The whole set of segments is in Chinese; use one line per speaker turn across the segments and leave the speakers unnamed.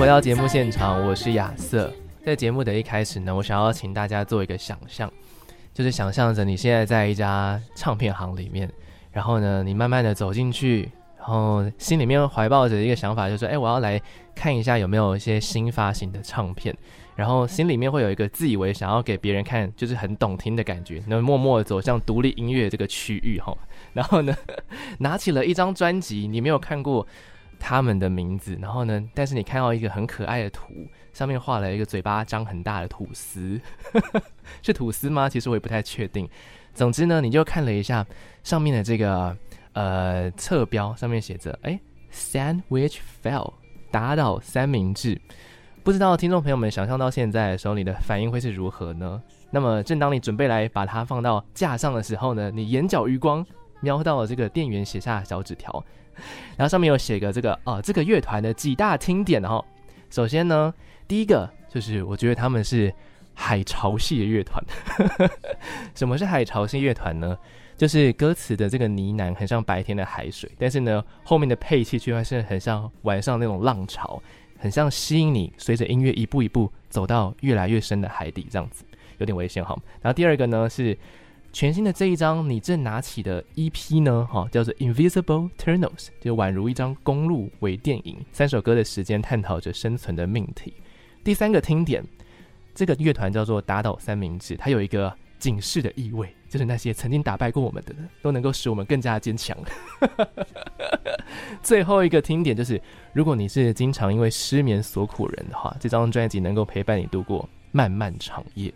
回到节目现场，我是亚瑟。在节目的一开始呢，我想要请大家做一个想象，就是想象着你现在在一家唱片行里面，然后呢，你慢慢的走进去，然后心里面怀抱着一个想法，就是说，哎，我要来看一下有没有一些新发行的唱片，然后心里面会有一个自以为想要给别人看，就是很懂听的感觉，那默默走向独立音乐这个区域哈，然后呢，拿起了一张专辑，你没有看过。他们的名字，然后呢，但是你看到一个很可爱的图，上面画了一个嘴巴张很大的吐司，是吐司吗？其实我也不太确定。总之呢，你就看了一下上面的这个呃侧标，上面写着“哎，Sandwich Fell”，打倒三明治。不知道听众朋友们想象到现在的时候，你的反应会是如何呢？那么，正当你准备来把它放到架上的时候呢，你眼角余光瞄到了这个店员写下的小纸条。然后上面有写个这个哦，这个乐团的几大听点哈。首先呢，第一个就是我觉得他们是海潮系的乐团。什么是海潮系乐团呢？就是歌词的这个呢喃很像白天的海水，但是呢后面的配器却是很像晚上那种浪潮，很像吸引你随着音乐一步一步走到越来越深的海底这样子，有点危险哈。然后第二个呢是。全新的这一张你正拿起的 EP 呢，哈，叫做 Invisible Tunnels，就宛如一张公路微电影，三首歌的时间探讨着生存的命题。第三个听点，这个乐团叫做打倒三明治，它有一个警示的意味，就是那些曾经打败过我们的，都能够使我们更加坚强。最后一个听点就是，如果你是经常因为失眠所苦人的话，这张专辑能够陪伴你度过漫漫长夜。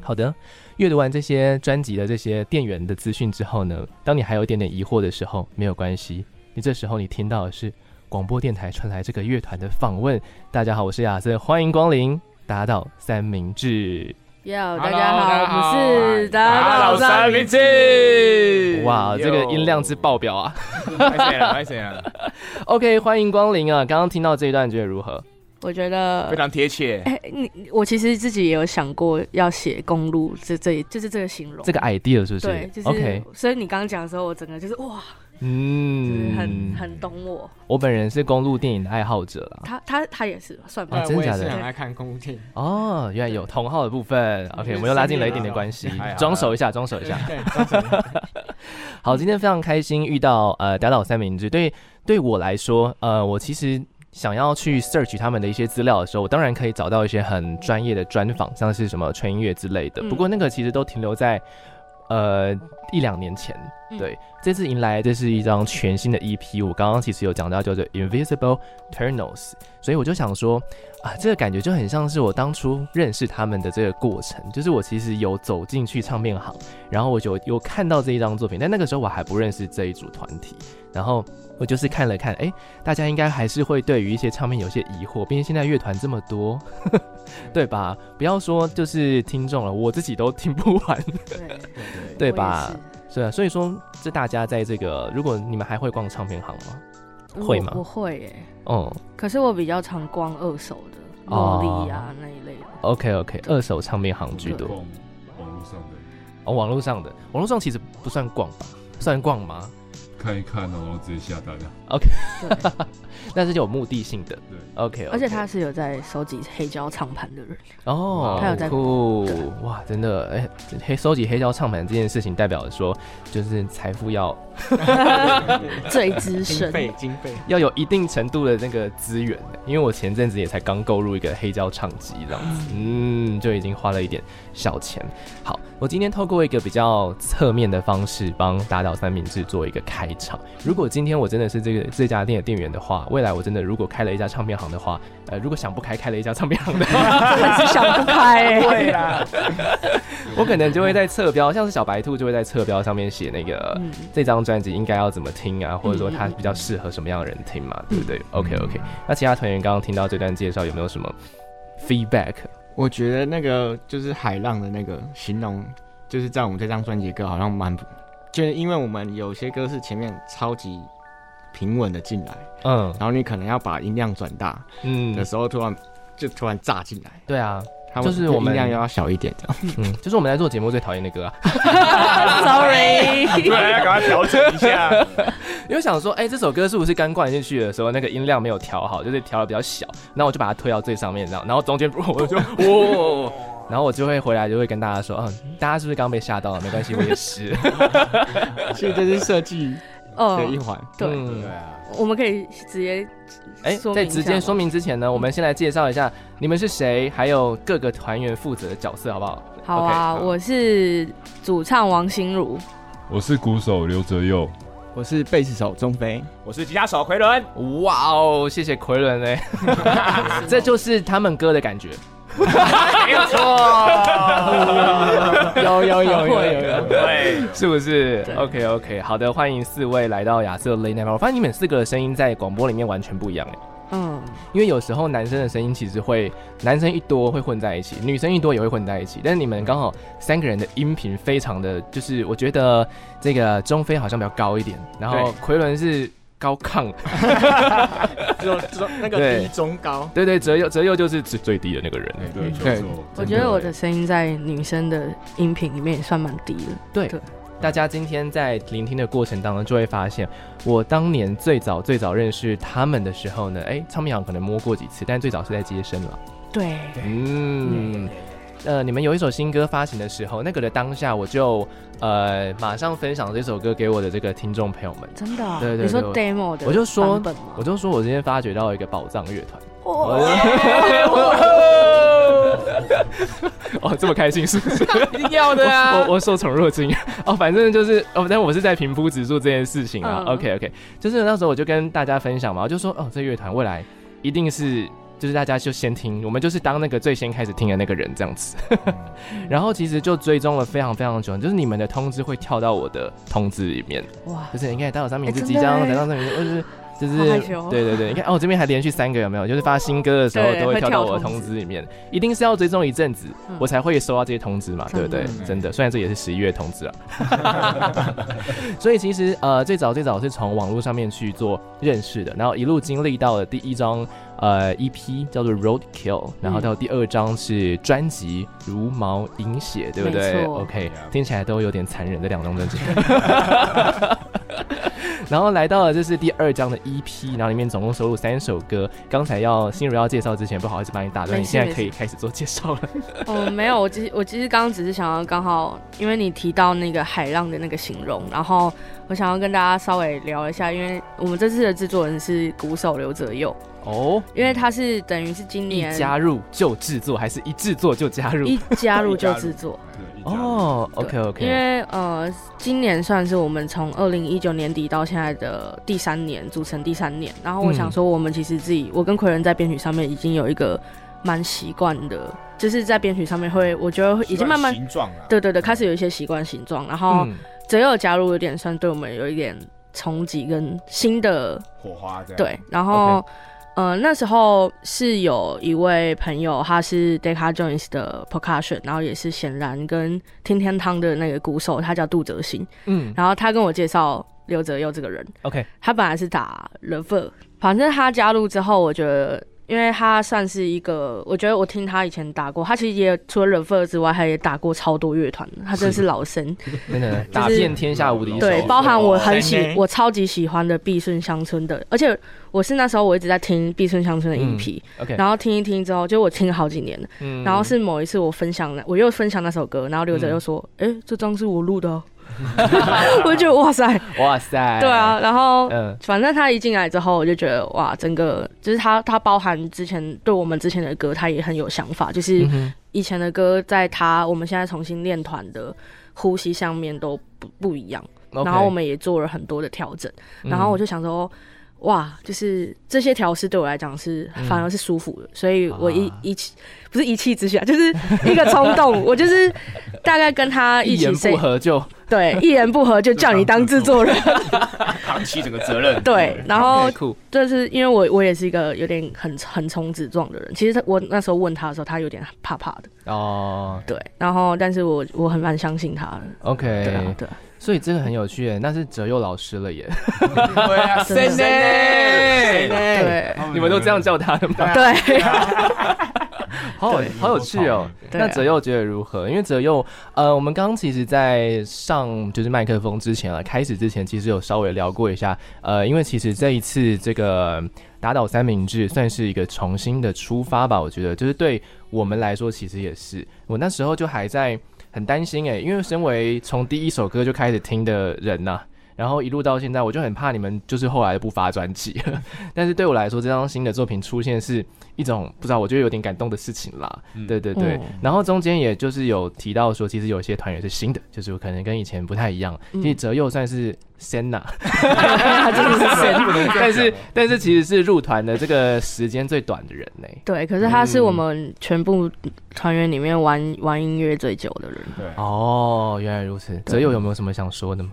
好的。阅读完这些专辑的这些店员的资讯之后呢，当你还有一点点疑惑的时候，没有关系，你这时候你听到的是广播电台传来这个乐团的访问。大家好，我是亚瑟，欢迎光临打倒三明治。
哟，大家好，我是打倒三明治。
哇，这个音量之爆表啊！
太险了，太险了。
OK，欢迎光临啊！刚刚听到这一段，觉得如何？
我觉得
非常贴切。
哎、欸，你我其实自己也有想过要写公路，这这就是这个形容，
这个 idea 是不是？
对，就是。
OK。
所以你刚刚讲的时候，我整个就是哇，
嗯，
就是很很懂我。
我本人是公路电影的爱好者啦。
他他他也是，算吧。
啊、真的假的？
很爱看公路电影。
哦，原来有同号的部分。OK，我们又拉近了一点点关系。装熟一下，装熟一下。对。好，今天非常开心遇到呃打倒三明治。对，对我来说，呃，我其实。想要去 search 他们的一些资料的时候，我当然可以找到一些很专业的专访，像是什么纯音乐之类的。不过那个其实都停留在呃一两年前。对，这次迎来这是一张全新的 EP，我刚刚其实有讲到叫做 Invisible Tunnels，所以我就想说啊，这个感觉就很像是我当初认识他们的这个过程，就是我其实有走进去唱片行，然后我就有看到这一张作品，但那个时候我还不认识这一组团体，然后。我就是看了看，哎、欸，大家应该还是会对于一些唱片有些疑惑，毕竟现在乐团这么多，对吧？不要说就是听众了，我自己都听不完，对，吧？是啊，所以说，这大家在这个，如果你们还会逛唱片行吗？会吗？
不会耶。
哦、嗯，
可是我比较常逛二手的，茉莉啊那一类的。
OK OK，二手唱片行居多。网络上的哦，网络上的，网络上其实不算逛吧？算逛吗？
看一看，然后直接下单了。
OK，那是有目的性的。
对
，OK，
而且他是有在收集黑胶唱盘的人。
哦，
他有在
酷。哇，真的哎，黑收集黑胶唱盘这件事情，代表说就是财富要
最资深，
经费经费。
要有一定程度的那个资源。因为我前阵子也才刚购入一个黑胶唱机，这样子，嗯，就已经花了一点小钱。好，我今天透过一个比较侧面的方式，帮打倒三明治做一个开场。如果今天我真的是这个这家店的店员的话，未来我真的如果开了一家唱片行的话，呃，如果想不开开了一家唱片行的
话，想不开，
对啦，
我可能就会在侧标，像是小白兔就会在侧标上面写那个、嗯、这张专辑应该要怎么听啊，或者说它比较适合什么样的人听嘛，对不对？OK OK，那其他团员刚刚听到这段介绍，有没有什么 feedback？
我觉得那个就是海浪的那个形容，就是在我们这张专辑歌好像蛮，就是因为我们有些歌是前面超级平稳的进来，嗯，然后你可能要把音量转大，嗯，的时候突然就突然炸进来，
对啊。
就是我们音量要小一点，这样。
嗯，就是我们在做节目最讨厌的歌啊。
Sorry，
对，要赶快调整一下。
因为想说，哎、欸，这首歌是不是刚灌进去的时候，那个音量没有调好，就是调的比较小，那我就把它推到最上面，这样，然后中间我就哇，然后我就会回来就会跟大家说，嗯，大家是不是刚被吓到了？没关系，我也是。
所以这是设计的一环，
对对啊。我们可以直接，哎，
在直接说明之前呢，我们先来介绍一下你们是谁，还有各个团员负责的角色，好不好？
好啊，我是主唱王心如，
我是鼓手刘哲佑，
我是贝斯手钟飞，
我是吉他手奎伦。
哇哦，谢谢奎伦 嘞，这就是他们歌的感觉。没
有错，
有有有有有有，
对，
是不是？OK OK，好的，欢迎四位来到亚瑟 Late Night。我发现你们四个的声音在广播里面完全不一样哎。嗯，因为有时候男生的声音其实会，男生一多会混在一起，女生一多也会混在一起。但是你们刚好三个人的音频非常的，就是我觉得这个中飞好像比较高一点，然后奎伦是。高亢，
就就那个低中高，
对对，泽佑泽佑就是最最低的那个人，
对对。
我觉得我的声音在女生的音频里面也算蛮低的。
对，大家今天在聆听的过程当中，就会发现，我当年最早最早认识他们的时候呢，哎，苍明阳可能摸过几次，但最早是在接生了。
对，
嗯。呃，你们有一首新歌发行的时候，那个的当下，我就呃马上分享这首歌给我的这个听众朋友们。
真的？
对对，
你说 demo 的，
我就说，我就说我今天发掘到一个宝藏乐团。哦，这么开心是不是？
一定要的啊！
我我受宠若惊 哦，反正就是哦，但我是在平铺直述这件事情啊。OK OK，就是那时候我就跟大家分享嘛，我就说哦，这乐团未来一定是。就是大家就先听，我们就是当那个最先开始听的那个人这样子，然后其实就追踪了非常非常久，就是你们的通知会跳到我的通知里面，哇，就是你看打倒三明治即将打到上面，就是就是对对对，你看哦，这边还连续三个有没有？就是发新歌的时候都会跳到我的通知。里面，一定是要追踪一阵子，我才会收到这些通知嘛，对不对？真的，虽然这也是十一月通知啊，所以其实呃最早最早是从网络上面去做认识的，然后一路经历到了第一张。呃，EP 叫做 Roadkill，然后到第二张是专辑如毛饮血，对不对？OK，听起来都有点残忍的两张专辑。然后来到了这是第二张的 EP，然后里面总共收录三首歌。刚才要心如要介绍之前，不好意思把你打断，你现在可以开始做介绍了。
哦，没有，我其实我其实刚刚只是想要刚好，因为你提到那个海浪的那个形容，然后我想要跟大家稍微聊一下，因为我们这次的制作人是鼓手刘哲佑。哦，因为他是等于是今年
一加入就制作，还是一制作就加入？
一加入就制作。
哦，OK OK。
因为呃，今年算是我们从二零一九年底到现在的第三年，组成第三年。然后我想说，我们其实自己，嗯、我跟奎伦在编曲上面已经有一个蛮习惯的，就是在编曲上面会，我觉得已经慢慢
形状
对对对，开始有一些习惯形状。然后泽佑加入有点算对我们有一点冲击跟新的
火花，
对，然后。呃，那时候是有一位朋友，他是 Decca Jones 的 Percussion，然后也是显然跟天天汤的那个鼓手，他叫杜泽新。嗯，然后他跟我介绍刘泽佑这个人。OK，他本来是打 Lover，反正他加入之后，我觉得。因为他算是一个，我觉得我听他以前打过，他其实也除了 Verve 之外，他也打过超多乐团，他真的 是老生，
真的打遍天下无敌手。
对，包含我很喜，我超级喜欢的碧顺乡村的，而且我是那时候我一直在听碧顺乡村的 EP，然后听一听之后，就我听了好几年了，然后是某一次我分享了，我又分享那首歌，然后刘哲又说，哎，这张是我录的。我就觉得哇塞，
哇塞，
对啊，然后，嗯，反正他一进来之后，我就觉得哇，整个就是他，他包含之前对我们之前的歌，他也很有想法，就是以前的歌，在他我们现在重新练团的呼吸上面都不不一样，然后我们也做了很多的调整，然后我就想说。哇，就是这些调试对我来讲是反而是舒服的，嗯、所以我一、啊、一气不是一气之下，就是一个冲动，我就是大概跟他一起，一言
不合就
对，一言不合就叫你当制作人，
扛起整个责任。
对，然后就是因为我我也是一个有点很横冲直撞的人，其实他我那时候问他的时候，他有点怕怕的。哦，对，然后但是我我很蛮相信他的
，OK，
对啊，对。
所以这个很有趣耶，那是哲佑老师了耶。
对啊，谁呢？谁呢？
对，
你们都这样叫他的吗？
对。
好好好有趣哦。那哲佑觉得如何？因为哲佑，呃，我们刚刚其实，在上就是麦克风之前啊，开始之前，其实有稍微聊过一下。呃，因为其实这一次这个打倒三明治算是一个重新的出发吧，我觉得，就是对我们来说，其实也是。我那时候就还在。很担心哎，因为身为从第一首歌就开始听的人呐、然后一路到现在，我就很怕你们就是后来不发专辑。但是对我来说，这张新的作品出现是一种不知道，我觉得有点感动的事情啦。嗯、对对对，嗯、然后中间也就是有提到说，其实有些团员是新的，就是可能跟以前不太一样。其实哲佑算是。Senna，他真的是 Senna，但是但是其实是入团的这个时间最短的人呢。
对，可是他是我们全部团员里面玩玩音乐最久的人。
对，
哦，原来如此。泽佑有没有什么想说的吗？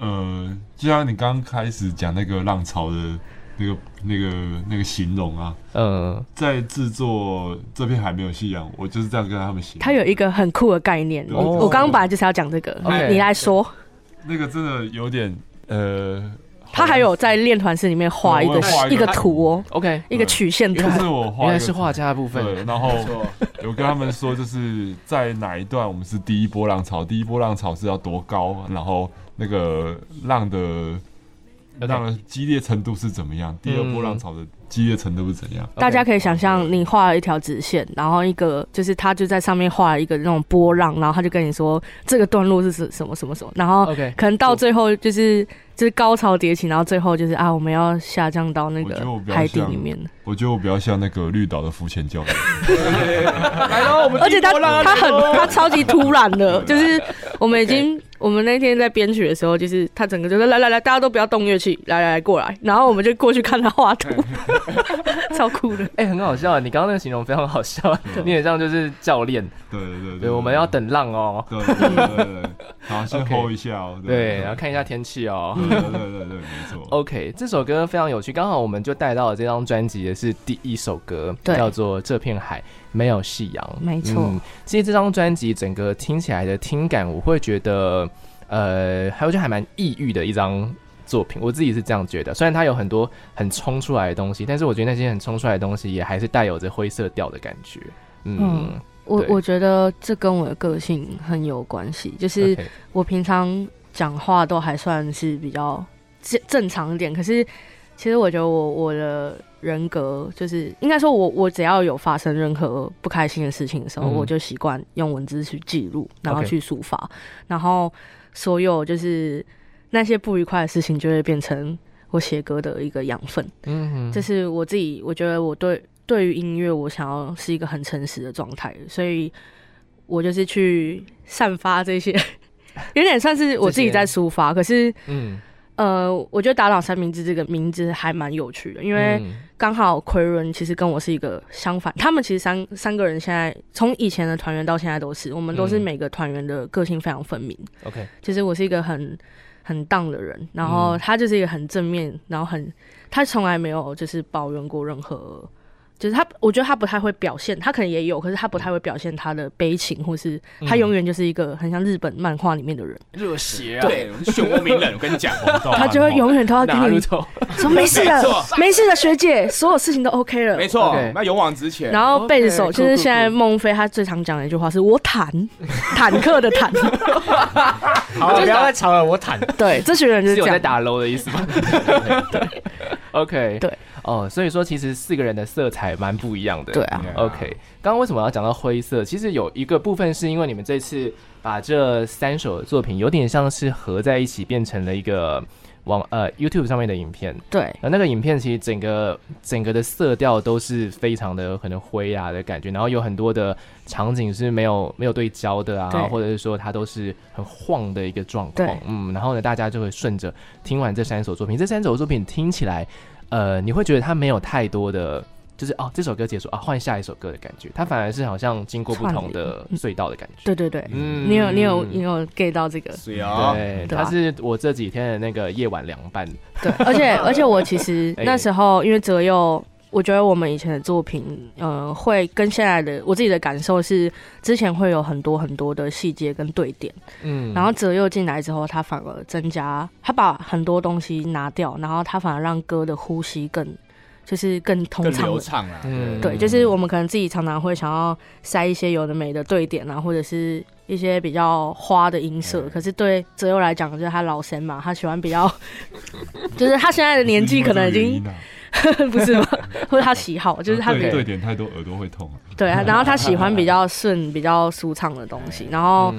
呃，就像你刚开始讲那个浪潮的那个那个那个形容啊，呃，在制作这片海没有夕阳，我就是这样跟他们形容。
他有一个很酷的概念，我我刚刚本来就是要讲这个，你来说。
那个真的有点呃，
他还有在练团室里面画一个一个图哦
，OK，
一个曲线图。
是我画，
原来是画家的部分。
对，然后有跟他们说，就是在哪一段我们是第一波浪潮，第一波浪潮是要多高，然后那个浪的浪的激烈程度是怎么样，第二波浪潮的。激烈程度是怎样？
大家可以想象，你画了一条直线，然后一个就是他就在上面画了一个那种波浪，然后他就跟你说这个段落是什什么什么什么，然后可能到最后就是就是高潮迭起，然后最后就是啊我们要下降到那个海底里面。
我觉得我比较像那个绿岛的浮潜教练。
而且他他很他超级突然的，就是我们已经。我们那天在编曲的时候，就是他整个就是来来来，大家都不要动乐器，来来来过来，然后我们就过去看他画图，超酷的，
哎、欸，很好笑啊！你刚刚那个形容非常好笑，对。你很像就是教练，
对对对，
对，我们要等浪哦，
对对对对，好，先 hold 一下哦，
对，对，然后看一下天气哦，
对对对对对，没错。
OK，这首歌非常有趣，刚好我们就带到了这张专辑的是第一首歌，叫做《这片海没有夕阳》，
没错。嗯，
其实这张专辑整个听起来的听感，我会觉得。呃，还有就还蛮抑郁的一张作品，我自己是这样觉得。虽然它有很多很冲出来的东西，但是我觉得那些很冲出来的东西也还是带有着灰色调的感觉。嗯，嗯我
我觉得这跟我的个性很有关系，就是我平常讲话都还算是比较正正常一点，可是其实我觉得我我的人格就是应该说我，我我只要有发生任何不开心的事情的时候，嗯、我就习惯用文字去记录，然后去抒发，然后。所有就是那些不愉快的事情，就会变成我写歌的一个养分。嗯哼，这是我自己，我觉得我对对于音乐，我想要是一个很诚实的状态，所以我就是去散发这些，有点算是我自己在抒发。可是，嗯。呃，我觉得打倒三明治这个名字还蛮有趣的，因为刚好奎伦其实跟我是一个相反，他们其实三三个人现在从以前的团员到现在都是，我们都是每个团员的个性非常分明。OK，其实我是一个很很 down 的人，然后他就是一个很正面，然后很他从来没有就是抱怨过任何就是他，我觉得他不太会表现，他可能也有，可是他不太会表现他的悲情，或是他永远就是一个很像日本漫画里面的人，
热血啊，对，漩涡鸣人，我跟你讲，
他就会永远都要跟你 说没事的，没事的，学姐，所有事情都 OK 了，
没错，那勇往直前。
然后背着手就是现在孟非他最常讲的一句话是我坦，坦克的坦，
好，不要再吵了，我坦，
对，这群人就是
有在打 low 的意思吗？
对
，OK，
对。
哦，所以说其实四个人的色彩蛮不一样的。
对啊
，OK。刚刚为什么要讲到灰色？其实有一个部分是因为你们这次把这三首作品有点像是合在一起，变成了一个网呃 YouTube 上面的影片。
对，
而那个影片其实整个整个的色调都是非常的可能灰啊的感觉，然后有很多的场景是没有没有对焦的啊，或者是说它都是很晃的一个状况。嗯，然后呢，大家就会顺着听完这三首作品，这三首作品听起来。呃，你会觉得它没有太多的，就是哦，这首歌结束啊，换下一首歌的感觉。它反而是好像经过不同的隧道的感觉。
对对对，嗯，你有你有你有 get 到这个？
对，它是我这几天的那个夜晚凉拌。
对，而且而且我其实 那时候因为泽佑。我觉得我们以前的作品，呃，会跟现在的我自己的感受是，之前会有很多很多的细节跟对点，嗯，然后泽佑进来之后，他反而增加，他把很多东西拿掉，然后他反而让歌的呼吸更，就是更通畅、
流畅啊，嗯，
对，就是我们可能自己常常会想要塞一些有的没的对点啊，或者是一些比较花的音色，嗯、可是对泽佑来讲，就是他老生嘛，他喜欢比较，就是他现在的年纪可能已经。不是吗？或者他喜好，就是他
对点太多耳朵会痛。
对啊，然后他喜欢比较顺、比较舒畅的东西。然后，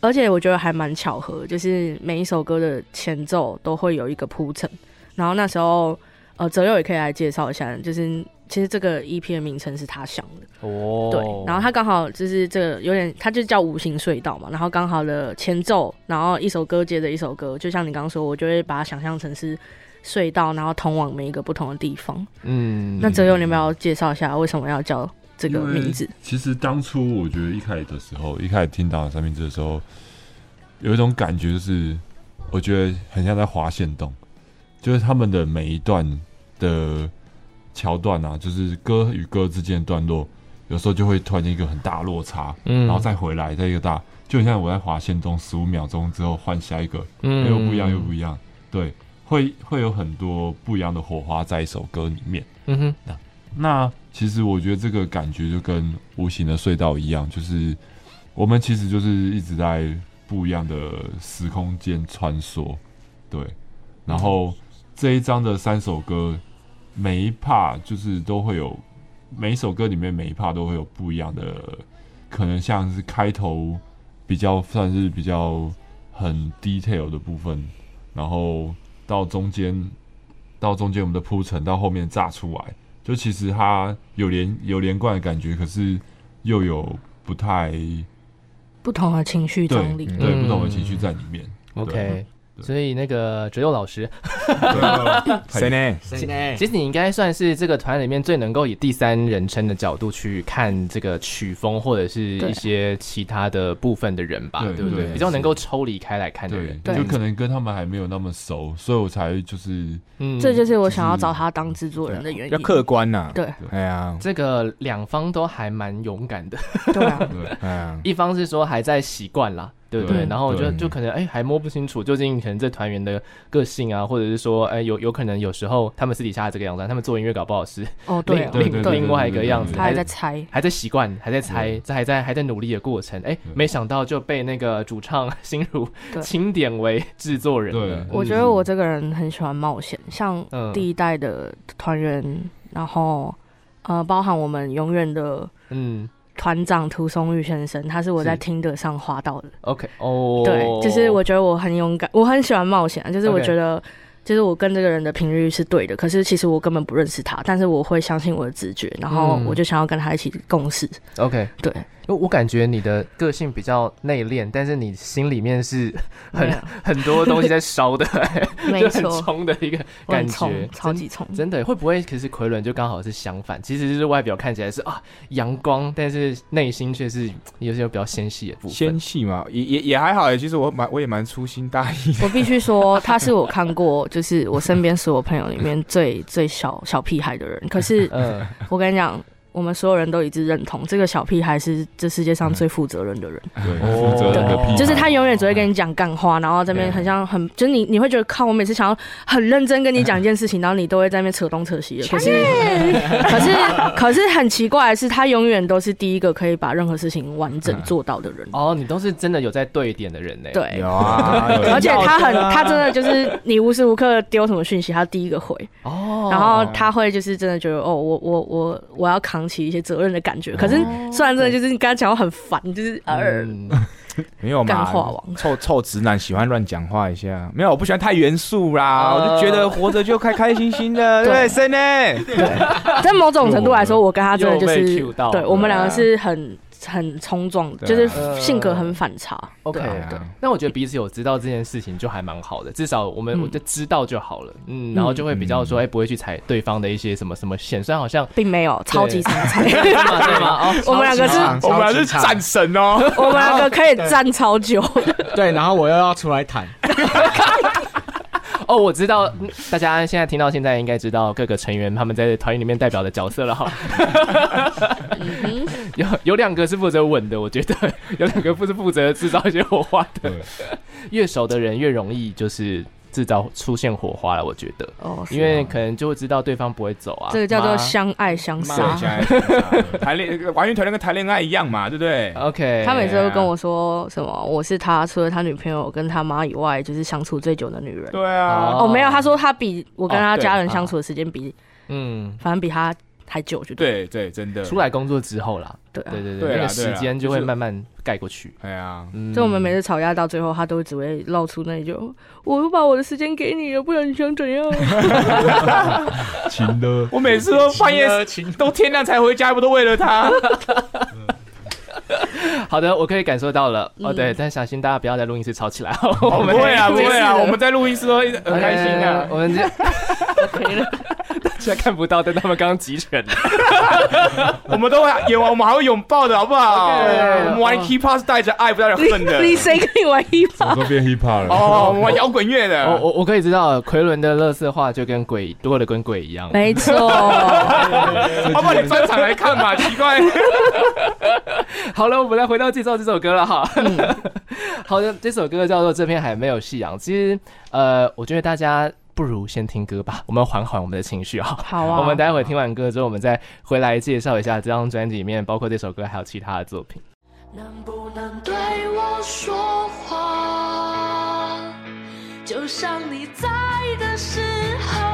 而且我觉得还蛮巧合，就是每一首歌的前奏都会有一个铺陈。然后那时候，呃，泽佑也可以来介绍一下，就是其实这个 EP 的名称是他想的哦。对，然后他刚好就是这个有点，他就叫五行隧道嘛。然后刚好的前奏，然后一首歌接着一首歌，就像你刚刚说，我就会把它想象成是。隧道，然后通往每一个不同的地方。嗯，那泽佑，你要不要介绍一下为什么要叫这个名字？
其实当初我觉得一开始的时候，一开始听到三明治的时候，有一种感觉，就是我觉得很像在滑线动，就是他们的每一段的桥段啊，就是歌与歌之间的段落，有时候就会突然间一个很大落差，嗯，然后再回来再一个大，就很像我在滑线中十五秒钟之后换下一个，嗯，又不一样又不一样，对。会会有很多不一样的火花在一首歌里面。嗯哼，那那其实我觉得这个感觉就跟无形的隧道一样，就是我们其实就是一直在不一样的时空间穿梭。对，然后这一张的三首歌，每一 part 就是都会有，每一首歌里面每一 part 都会有不一样的，可能像是开头比较算是比较很 detail 的部分，然后。到中间，到中间我们的铺陈，到后面炸出来，就其实它有连有连贯的感觉，可是又有不太
不同的情绪张力，
对，对，不同的情绪在里面。
嗯、OK。所以那个哲佑老师，
谁呢？
谁呢？其实你应该算是这个团里面最能够以第三人称的角度去看这个曲风或者是一些其他的部分的人吧，对不对？比较能够抽离开来看的人，
就可能跟他们还没有那么熟，所以我才就是，
嗯，这就是我想要找他当制作人的原因。
要客观呐，
对，
哎呀，
这个两方都还蛮勇敢的，
对啊，
哎呀，
一方是说还在习惯啦。对不对，对？然后我觉得就可能哎，还摸不清楚究竟可能这团员的个性啊，或者是说哎，有有可能有时候他们私底下这个样子，他们做音乐搞不好是
哦，对，
另另外一个样子，
他还在猜，
还在习惯，还在猜，这还在还在努力的过程。哎，没想到就被那个主唱心如钦点为制作人。对，
我觉得我这个人很喜欢冒险，像第一代的团员，然后呃，包含我们永远的嗯。团长涂松玉先生，他是我在听的上滑到的。
OK，哦，
对，就是我觉得我很勇敢，我很喜欢冒险，就是我觉得，就是我跟这个人的频率是对的。可是其实我根本不认识他，但是我会相信我的直觉，然后我就想要跟他一起共事。
OK，
对，
因为我感觉你的个性比较内敛，但是你心里面是很很多东西在烧的，就很冲的一个感觉，
超级冲，
真的会不会？可是奎伦就刚好是相反，其实就是外表看起来是啊阳光，但是内心却是有些比较纤细的部分。纤
细嘛，也也也还好诶。其实我蛮我也蛮粗心大意。
我必须说，他是我看过就是我身边所有朋友里面最最小小屁孩的人。可是，我跟你讲。我们所有人都一致认同，这个小屁孩是这世界上最负责任的人。
对，负责任的屁孩，
就是他永远只会跟你讲干话，然后这边很像很，就是你你会觉得，靠，我每次想要很认真跟你讲一件事情，然后你都会在那边扯东扯西的。可是，可是，可是很奇怪的是，他永远都是第一个可以把任何事情完整做到的人。
哦，你都是真的有在对点的人呢？
对，
有啊。
而且他很，他真的就是你无时无刻丢什么讯息，他第一个回。哦。然后他会就是真的觉得，哦，我我我我要扛起一些责任的感觉，可是虽然真的就是你刚才讲话很烦，就是呃，
没有嘛，干话王，臭臭直男喜欢乱讲话一下，没有，我不喜欢太严肃啦，我就觉得活着就开开心心的，对，真的，对，
在某种程度来说，我跟他真的就是，对，我们两个是很。很冲撞的，就是性格很反差。
OK，对。那我觉得彼此有知道这件事情就还蛮好的，至少我们我就知道就好了。嗯，然后就会比较说，哎，不会去踩对方的一些什么什么线，虽然好像
并没有超级常踩，
对 吗？哦，
我们两个是，
我们俩是战神哦，
我们两个可以站超久。
对，然后我又要出来谈。
哦，我知道大家现在听到现在应该知道各个成员他们在团员里面代表的角色了哈。有有两个是负责稳的，我觉得有两个不是负责制造一些火花的。越熟的人越容易就是。制造出现火花了，我觉得，哦，因为可能就会知道对方不会走啊。
这个叫做相爱相杀，
相爱相杀。谈恋完全团跟谈恋爱一样嘛，对不对
？OK。
他每次都跟我说什么，我是他除了他女朋友跟他妈以外，就是相处最久的女人。
对啊。
哦，没有，他说他比我跟他家人相处的时间比，嗯，反正比他。太久就
对对，真的。
出来工作之后啦，对对对对，那个时间就会慢慢盖过去。
哎呀，
就我们每次吵架到最后，他都只会露出那句：“我都把我的时间给你了，不然你想怎样？”
情的，
我每次都半夜都天亮才回家，不都为了他？
好的，我可以感受到了。哦，对，但小心大家不要在录音室吵起来。
我们不会啊，不会啊，我们在录音室都很开心啊。
我们这 OK 了。现在看不到，但他们刚刚集拳，
我们都会有，我们还会拥抱的好不好？我们玩 hiphop 是带着爱，不带着恨的。
你谁可以玩 hiphop？
都变 hiphop 了。
哦，我们玩摇滚乐的。
我我我可以知道，奎伦的乐色话就跟鬼多的跟鬼一样。
没错。
好不好你专场来看嘛？奇怪。
好了，我们来回到介绍这首歌了哈。好的，这首歌叫做《这片海没有夕阳》。其实，呃，我觉得大家。不如先听歌吧，我们缓缓我们的情绪哈。
好啊，
我们待会听完歌之后，我们再回来介绍一下这张专辑里面包括这首歌还有其他的作品。能不能对我说话，就像你在的时候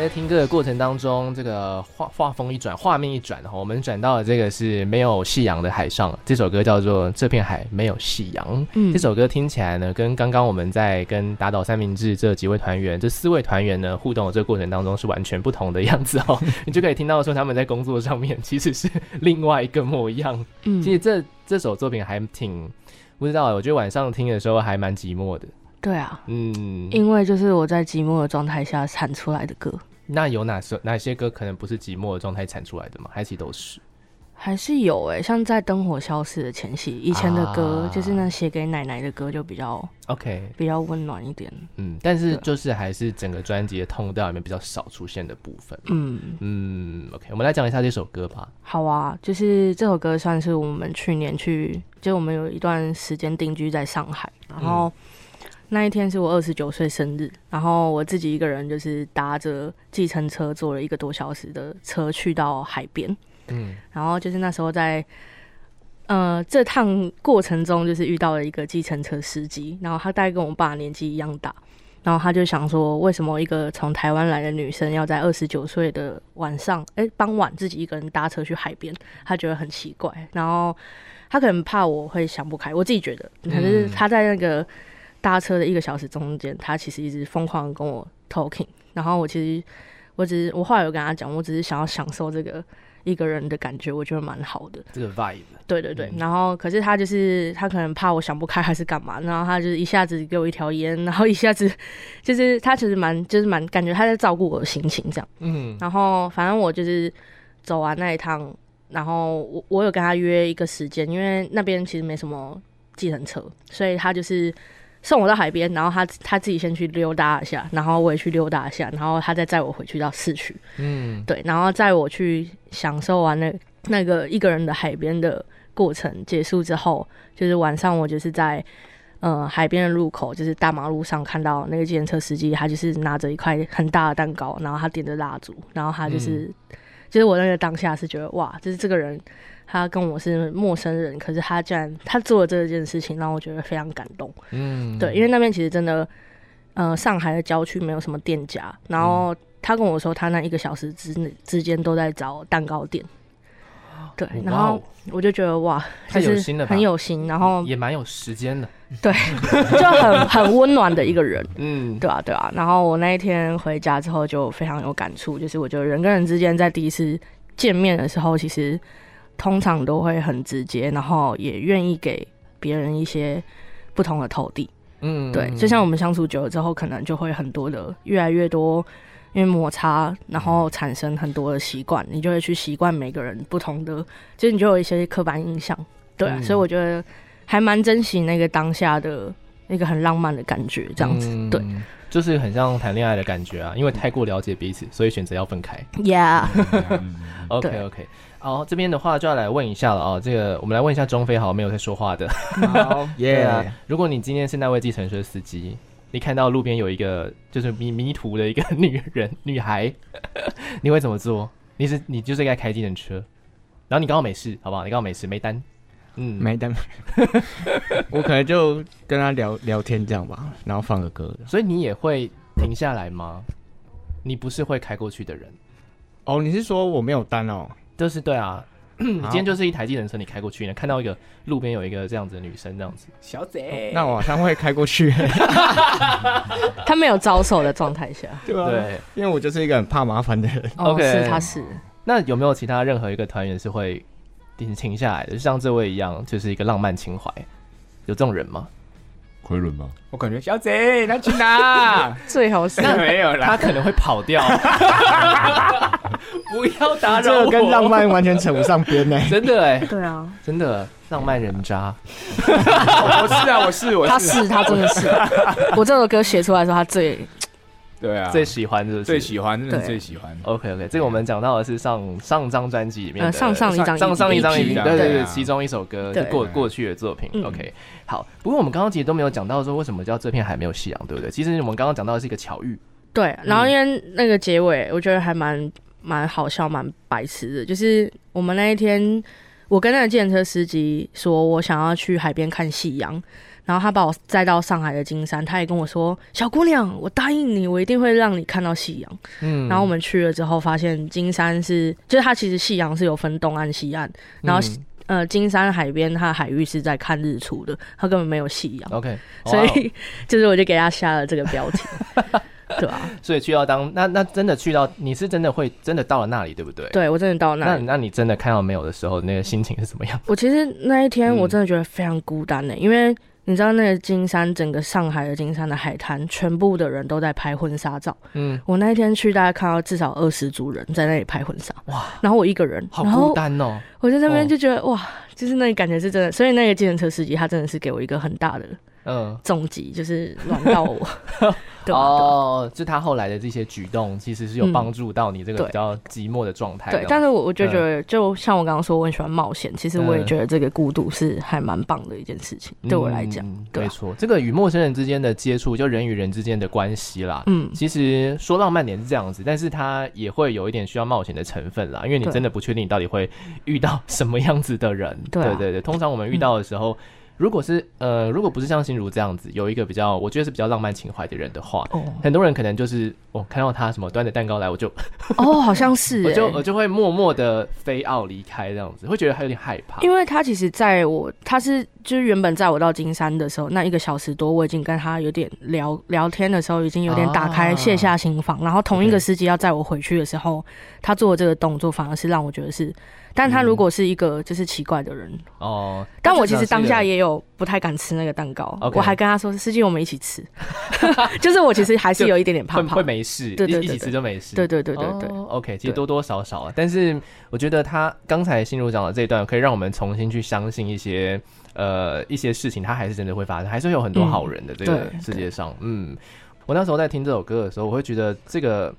在听歌的过程当中，这个画画风一转，画面一转，我们转到了这个是没有夕阳的海上。这首歌叫做《这片海没有夕阳》。嗯，这首歌听起来呢，跟刚刚我们在跟打倒三明治这几位团员，这四位团员呢互动的这个过程当中是完全不同的样子哦。你就可以听到说他们在工作上面其实是另外一个模样。嗯，其实这这首作品还挺不知道，我觉得晚上听的时候还蛮寂寞的。
对啊，嗯，因为就是我在寂寞的状态下产出来的歌。
那有哪首哪些歌可能不是寂寞的状态产出来的吗？还是都是？
还是有哎、欸，像在灯火消失的前夕，以前的歌、啊、就是那写给奶奶的歌，就比较
OK，
比较温暖一点。
嗯，但是就是还是整个专辑的通调里面比较少出现的部分。嗯嗯，OK，我们来讲一下这首歌吧。
好啊，就是这首歌算是我们去年去，就我们有一段时间定居在上海，然后。嗯那一天是我二十九岁生日，然后我自己一个人就是搭着计程车坐了一个多小时的车去到海边，嗯，然后就是那时候在，呃，这趟过程中就是遇到了一个计程车司机，然后他大概跟我爸年纪一样大，然后他就想说，为什么一个从台湾来的女生要在二十九岁的晚上，哎，傍晚自己一个人搭车去海边，他觉得很奇怪，然后他可能怕我会想不开，我自己觉得，可是他在那个。搭车的一个小时中间，他其实一直疯狂的跟我 talking，然后我其实我只是我后来有跟他讲，我只是想要享受这个一个人的感觉，我觉得蛮好的。
这个 vibe。
对对对，嗯、然后可是他就是他可能怕我想不开还是干嘛，然后他就是一下子给我一条烟，然后一下子就是他其实蛮就是蛮感觉他在照顾我的心情这样。嗯。然后反正我就是走完那一趟，然后我我有跟他约一个时间，因为那边其实没什么计程车，所以他就是。送我到海边，然后他他自己先去溜达一下，然后我也去溜达一下，然后他再载我回去到市区。嗯，对，然后载我去享受完那那个一个人的海边的过程结束之后，就是晚上我就是在呃海边的路口，就是大马路上看到那个计程车司机，他就是拿着一块很大的蛋糕，然后他点着蜡烛，然后他就是、嗯、就是我那个当下是觉得哇，就是这个人。他跟我是陌生人，可是他竟然他做了这件事情，让我觉得非常感动。嗯，对，因为那边其实真的，呃，上海的郊区没有什么店家。然后他跟我说，他那一个小时之内之间都在找蛋糕店。对，然后我就觉得哇，
太有心了，
很有心，然后
也蛮有时间的。
对，就很很温暖的一个人。嗯，对啊，对啊。然后我那一天回家之后就非常有感触，就是我觉得人跟人之间在第一次见面的时候，其实。通常都会很直接，然后也愿意给别人一些不同的投递。嗯，对，就像我们相处久了之后，可能就会很多的越来越多，因为摩擦，然后产生很多的习惯，你就会去习惯每个人不同的，就是你就有一些刻板印象。对啊，嗯，所以我觉得还蛮珍惜那个当下的那个很浪漫的感觉，这样子。嗯，对，
就是很像谈恋爱的感觉啊，因为太过了解彼此，所以选择要分开。
Yeah，OK
OK。好，这边的话就要来问一下了哦。这个我们来问一下中飞，好，没有在说话的。好，耶。如果你今天是那位计程车司机，你看到路边有一个就是迷迷途的一个女人 女孩，你会怎么做？你是你就是该开计程车，然后你刚好没事，好不好？你刚好没事，没单，
嗯，没单。我可能就跟他聊聊天这样吧，然后放个歌。
所以你也会停下来吗？你不是会开过去的人？
哦，你是说我没有单哦？
就是对啊，你 今天就是一台计程车，你开过去呢，看到一个路边有一个这样子的女生，这样子，
小姐，
那我好像会开过去。
他没有招手的状态下，
对吧？对，因为我就是一个很怕麻烦的人。
OK，是他是。
那有没有其他任何一个团员是会停停下来的，就像这位一样，就是一个浪漫情怀？有这种人吗？
回轮吗？
我感觉小姐，他去哪？
最好是
没有啦，
他可能会跑掉。不要打扰我，
这个跟浪漫完全扯不上边呢。
真的哎，
对啊，
真的浪漫人渣。
我是啊，我是，我是，
他是，他真的是。我这首歌写出来的时候，他最。
对啊，
最喜欢就是
最喜欢，真的最喜欢。
OK OK，这个我们讲到的是上上张专辑里面的
上上一张
上上一张对对对，其中一首歌是过过去的作品。OK，好，不过我们刚刚其实都没有讲到说为什么叫这片海没有夕阳，对不对？其实我们刚刚讲到的是一个巧遇。
对，然后因为那个结尾，我觉得还蛮蛮好笑，蛮白痴的。就是我们那一天，我跟那个计程车司机说我想要去海边看夕阳。然后他把我载到上海的金山，他也跟我说：“小姑娘，我答应你，我一定会让你看到夕阳。”嗯，然后我们去了之后，发现金山是，就是它其实夕阳是有分东岸西岸，然后、嗯、呃金山海边它海域是在看日出的，它根本没有夕阳。
OK，
所以 就是我就给他下了这个标题，对吧、啊？
所以去到当那那真的去到，你是真的会真的到了那里，对不对？
对，我真的到那里。
那那你真的看到没有的时候，那个心情是怎么样？
我其实那一天我真的觉得非常孤单呢、欸，嗯、因为。你知道那个金山，整个上海的金山的海滩，全部的人都在拍婚纱照。嗯，我那一天去，大概看到至少二十组人在那里拍婚纱。哇！然后我一个人，
好孤单哦。
我在那边就觉得、哦、哇，就是那个感觉是真的。所以那个计程车司机他真的是给我一个很大的。嗯，重疾就是轮到我。对
哦，就他后来的这些举动，其实是有帮助到你这个比较寂寞的状态。
对，但是我我就觉得，就像我刚刚说，我很喜欢冒险。其实我也觉得这个孤独是还蛮棒的一件事情，对我来讲。
没错，这个与陌生人之间的接触，就人与人之间的关系啦。嗯，其实说浪漫点是这样子，但是它也会有一点需要冒险的成分啦，因为你真的不确定你到底会遇到 什么样子的人。对对对，通常我们遇到的时候。如果是呃，如果不是像心如这样子，有一个比较，我觉得是比较浪漫情怀的人的话，哦，很多人可能就是我、哦、看到他什么端着蛋糕来，我就
哦，好像是，
我就我就会默默的飞奥离开这样子，会觉得他有点害怕。
因为他其实在我，他是就是原本载我到金山的时候，那一个小时多，我已经跟他有点聊聊天的时候，已经有点打开卸下心防，啊、然后同一个司机要载我回去的时候他做的这个动作反而是让我觉得是。但他如果是一个就是奇怪的人哦，但我其实当下也有不太敢吃那个蛋糕，我还跟他说：“司机，我们一起吃。”就是我其实还是有一点点怕怕，
会没事，对对，一起吃就没事，
对对对对对。
OK，其实多多少少啊，但是我觉得他刚才心如讲的这一段，可以让我们重新去相信一些呃一些事情，它还是真的会发生，还是会有很多好人的这个世界上。嗯，我那时候在听这首歌的时候，我会觉得这个。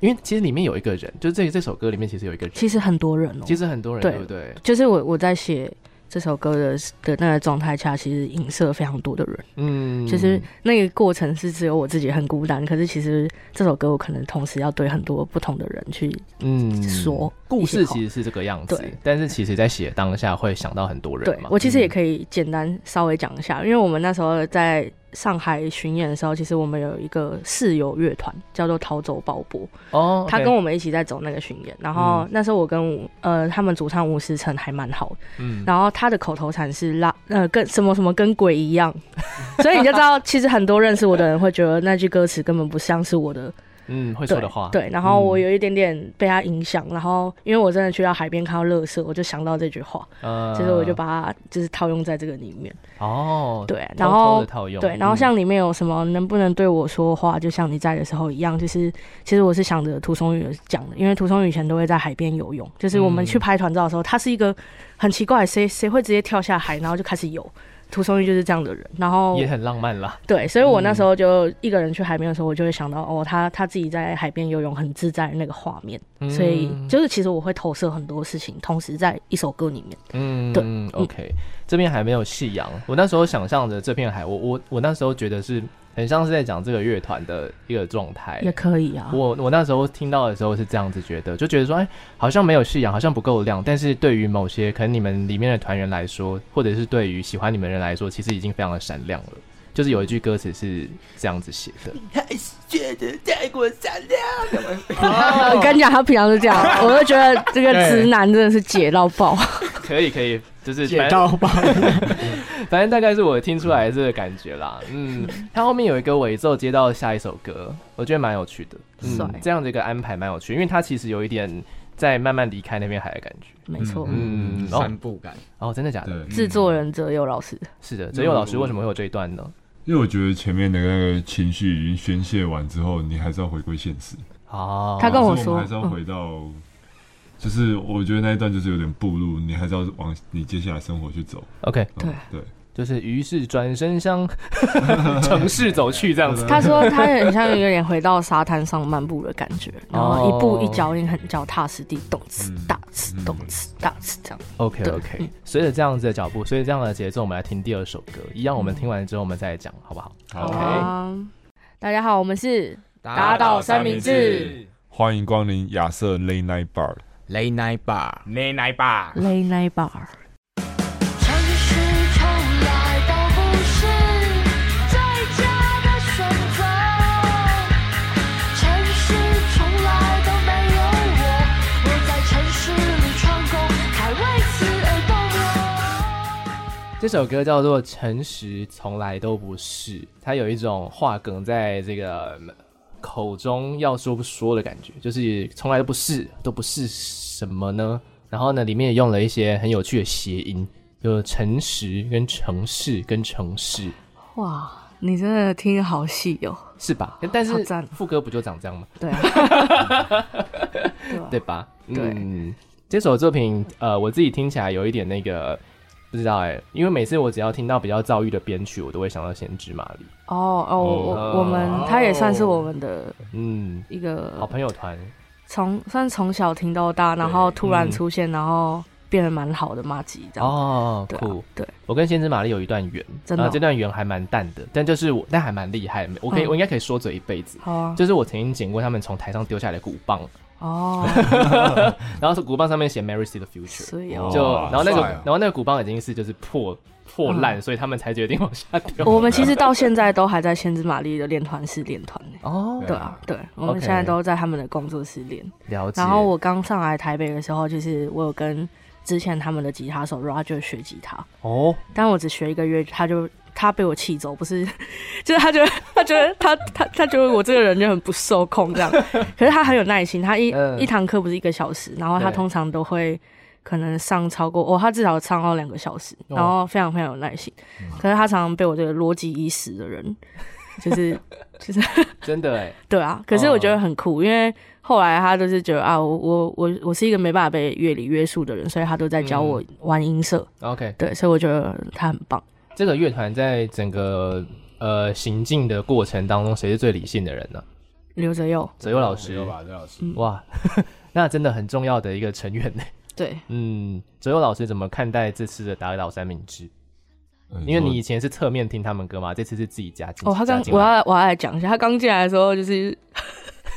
因为其实里面有一个人，就是这这首歌里面其实有一个人，
其实很多人哦，
其实很多人，对不对？
就是我我在写这首歌的的那个状态下，其实影射非常多的人，嗯，其实那个过程是只有我自己很孤单，可是其实这首歌我可能同时要对很多不同的人去嗯。说
故事，其实是这个样子，对。但是其实在写当下会想到很多人嘛，
对，我其实也可以简单稍微讲一下，嗯，因为我们那时候在。上海巡演的时候，其实我们有一个室友乐团叫做逃走鲍勃哦，他跟我们一起在走那个巡演。然后那时候我跟呃他们主唱吴思成还蛮好的，嗯，然后他的口头禅是拉呃跟什么什么跟鬼一样，所以你就知道，其实很多认识我的人会觉得那句歌词根本不像是我的。
嗯，会说的话
对。对，然后我有一点点被他影响，嗯，然后因为我真的去到海边看到乐色，我就想到这句话，呃，其实我就把它就是套用在这个里面。哦，对，然后套用对，然后像里面有什么能不能对我说话，就像你在的时候一样，就是其实我是想着涂松宇讲的，因为涂松宇以前都会在海边游泳，就是我们去拍团照的时候，他是一个很奇怪，谁谁会直接跳下海，然后就开始游。涂松玉就是这样的人，然后
也很浪漫啦。
对，所以我那时候就一个人去海边的时候，我就会想到、嗯、哦，他他自己在海边游泳很自在的那个画面、嗯。所以就是其实我会投射很多事情，同时在一首歌里面。嗯，对。嗯
，OK，这边还没有夕阳。我那时候想象着这片海，我我我那时候觉得是。很像是在讲这个乐团的一个状态，
也可以啊。
我我那时候听到的时候是这样子觉得，就觉得说，哎、欸，好像没有夕阳，好像不够亮。但是对于某些可能你们里面的团员来说，或者是对于喜欢你们的人来说，其实已经非常的闪亮了。就是有一句歌词是这样子写的：“你还是觉得太过闪亮。
哦 ”我跟你讲，他平常是这样，我就觉得这个直男真的是解到爆。
可以可以。就是
解到吧，
反正大概是我听出来这个感觉啦。嗯，他后面有一个尾奏接到下一首歌，我觉得蛮有趣的。嗯，这样的一个安排蛮有趣，因为他其实有一点在慢慢离开那边海的感觉。
没错，
嗯，散步感。
哦，真的假的？
制作人哲佑老师。
是的，哲佑老师为什么会有这一段呢？
因为我觉得前面的那个情绪已经宣泄完之后，你还是要回归现实。
哦，他跟我说，
还是要回到。就是我觉得那一段就是有点步入，你还是要往你接下来生活去走。
OK，
对
对，
就是于是转身向 城市走去这样子。
他说他很像有点回到沙滩上漫步的感觉，然后一步一脚印很脚踏实地，动次大次，动次大次这样。
OK OK，随着这样子的脚步，随着这样的节奏，我们来听第二首歌。一样，我们听完之后我们再来讲，好不好
？OK。大家好，我们是打倒三明治，
欢迎光临亚瑟 Late Night Bar。
Late Night Bar，Late Night Bar，Late
Night Bar。
城市从来都不是最佳的选择，城市从来都没有我，我在城市里闯过，还为此而动容。
这首歌叫做《诚实从来都不是》，它有一种话梗在这个。口中要说不说的感觉，就是从来都不是，都不是什么呢？然后呢，里面也用了一些很有趣的谐音，有诚实跟城市跟城市。
哇，你真的听得好细哦，
是吧？但是副歌不就长这样吗？
对 啊，
对吧？
对，
嗯，这首作品，呃，我自己听起来有一点那个。不知道哎、欸，因为每次我只要听到比较躁郁的编曲，我都会想到先知玛莉。
哦哦，我、哦、我们他也算是我们的嗯一个
好朋友团，
从算从小听到大，然后突然出现，嗯、然后变得蛮好的马吉这样。
哦，酷、啊。对，我跟先知玛丽有一段缘，真的、哦，这段缘还蛮淡的，但就是我，但还蛮厉害。我可以，嗯、我应该可以说嘴一辈子。好啊，就是我曾经捡过他们从台上丢下来的鼓棒。哦，然后是鼓棒上面写 Mary See the Future，就然后那个然后那个鼓棒已经是就是破破烂，嗯、所以他们才决定往下掉。
我们其实到现在都还在先知玛丽的练团室练团
哦，
对啊，对，我们现在都在他们的工作室练。
了解。
然后我刚上来台北的时候，就是我有跟之前他们的吉他手 Roger 学吉他哦，但我只学一个月，他就他被我气走，不是，就是他觉得他觉得他他他觉得我这个人就很不受控这样。可是他很有耐心，他一、嗯、一堂课不是一个小时，然后他通常都会。可能上超过哦，他至少唱到两个小时，然后非常非常有耐心。哦、可是他常常被我这个逻辑已死的人，就是就是
真的哎，
对啊。可是我觉得很酷，哦、因为后来他就是觉得啊，我我我我是一个没办法被乐理约束的人，所以他都在教我玩音色。
嗯、OK，
对，所以我觉得他很棒。
这个乐团在整个呃行进的过程当中，谁是最理性的人呢？
刘泽佑，
泽佑老师，
有吧？泽老师，
嗯、
哇，那真的很重要的一个成员呢。
对，
嗯，泽佑老师怎么看待这次的打倒三明治？嗯、因为你以前是侧面听他们歌嘛，这次是自己加进。
哦，他刚我要我要来讲一下，他刚进来的时候就是，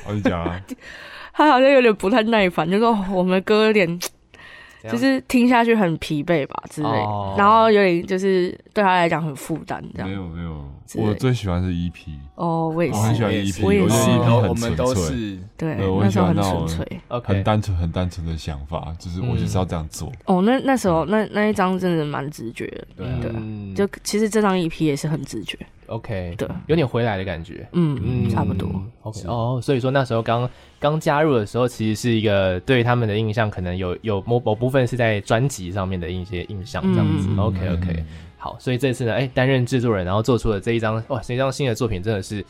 我讲啊，
他好像有点不太耐烦，就说我们的歌有点。就是听下去很疲惫吧之类，哦、然后有点就是对他来讲很负担这样。
没有没有，我最喜欢是 EP。
哦，我也是，
我很喜欢 EP，
我也是，
我们都是
对，
对我很喜欢那种
很
单纯、很单纯的想法，就是我就是要这样做。
哦，那那时候那那一张真的蛮直觉的，对，就其实这张 EP 也是很直觉。
OK，
对，
有点回来的感觉，
嗯嗯，差不多。
OK，哦，所以说那时候刚刚加入的时候，其实是一个对他们的印象，可能有有某某部分是在专辑上面的一些印象这样子。OK OK，好，所以这次呢，哎，担任制作人，然后做出了这一张，哇，这一张新的作品真的是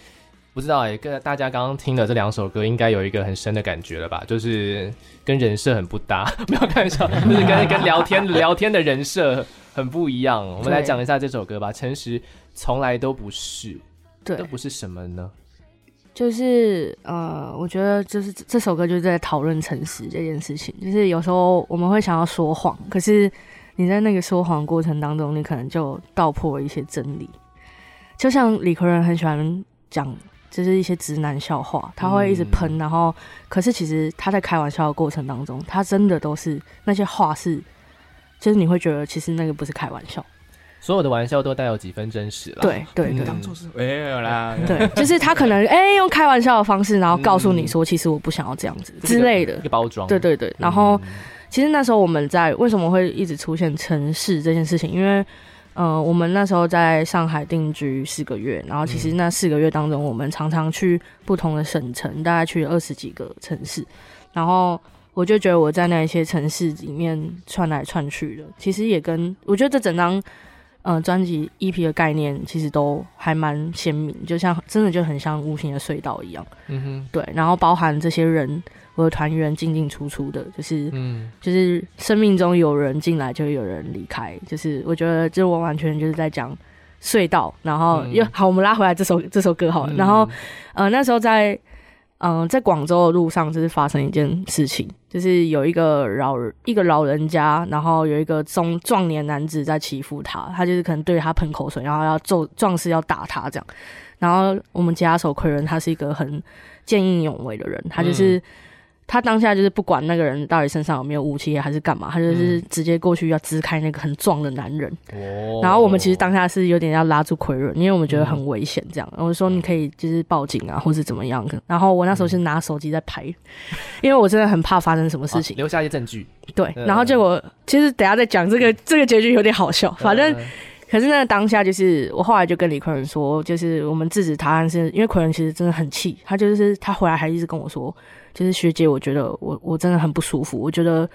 不知道哎，跟大家刚刚听的这两首歌，应该有一个很深的感觉了吧？就是跟人设很不搭，不要开玩笑，就是跟跟聊天聊天的人设很不一样。我们来讲一下这首歌吧，诚实。从来都不是，
对，
都不是什么呢？
就是呃，我觉得就是这首歌就是在讨论诚实这件事情。就是有时候我们会想要说谎，可是你在那个说谎过程当中，你可能就道破了一些真理。就像李奎仁很喜欢讲，就是一些直男笑话，他会一直喷，嗯、然后可是其实他在开玩笑的过程当中，他真的都是那些话是，就是你会觉得其实那个不是开玩笑。
所有的玩笑都带有几分真实了。
对对对，
当做是没有啦。
对，就是他可能哎、欸、用开玩笑的方式，然后告诉你说，其实我不想要这样子之类的。
一个包装。
对对对。然后，其实那时候我们在为什么会一直出现城市这件事情？因为，呃，我们那时候在上海定居四个月，然后其实那四个月当中，我们常常去不同的省城，大概去二十几个城市。然后我就觉得我在那一些城市里面串来串去的，其实也跟我觉得这整张。呃，专辑 EP 的概念其实都还蛮鲜明，就像真的就很像无形的隧道一样。嗯哼，对。然后包含这些人，我的团员进进出出的，就是，嗯，就是生命中有人进来，就有人离开。就是我觉得，这完完全全就是在讲隧道。然后又、嗯、好，我们拉回来这首这首歌好了。嗯、然后，呃，那时候在。嗯，在广州的路上，就是发生一件事情，就是有一个老一个老人家，然后有一个中壮年男子在欺负他，他就是可能对他喷口水，然后要揍壮士要打他这样。然后我们吉他手奎人，他是一个很见义勇为的人，他就是。嗯他当下就是不管那个人到底身上有没有武器还是干嘛，他就是直接过去要支开那个很壮的男人。哦。然后我们其实当下是有点要拉住奎伦，因为我们觉得很危险，这样。我说你可以就是报警啊，或是怎么样。然后我那时候是拿手机在拍，因为我真的很怕发生什么事情，
留下一些证据。
对。然后结果其实等下再讲这个这个结局有点好笑，反正可是那个当下就是我后来就跟李奎仁说，就是我们制止他，但是因为奎仁其实真的很气，他就是他回来还一直跟我说。就是学姐，我觉得我我真的很不舒服。我觉得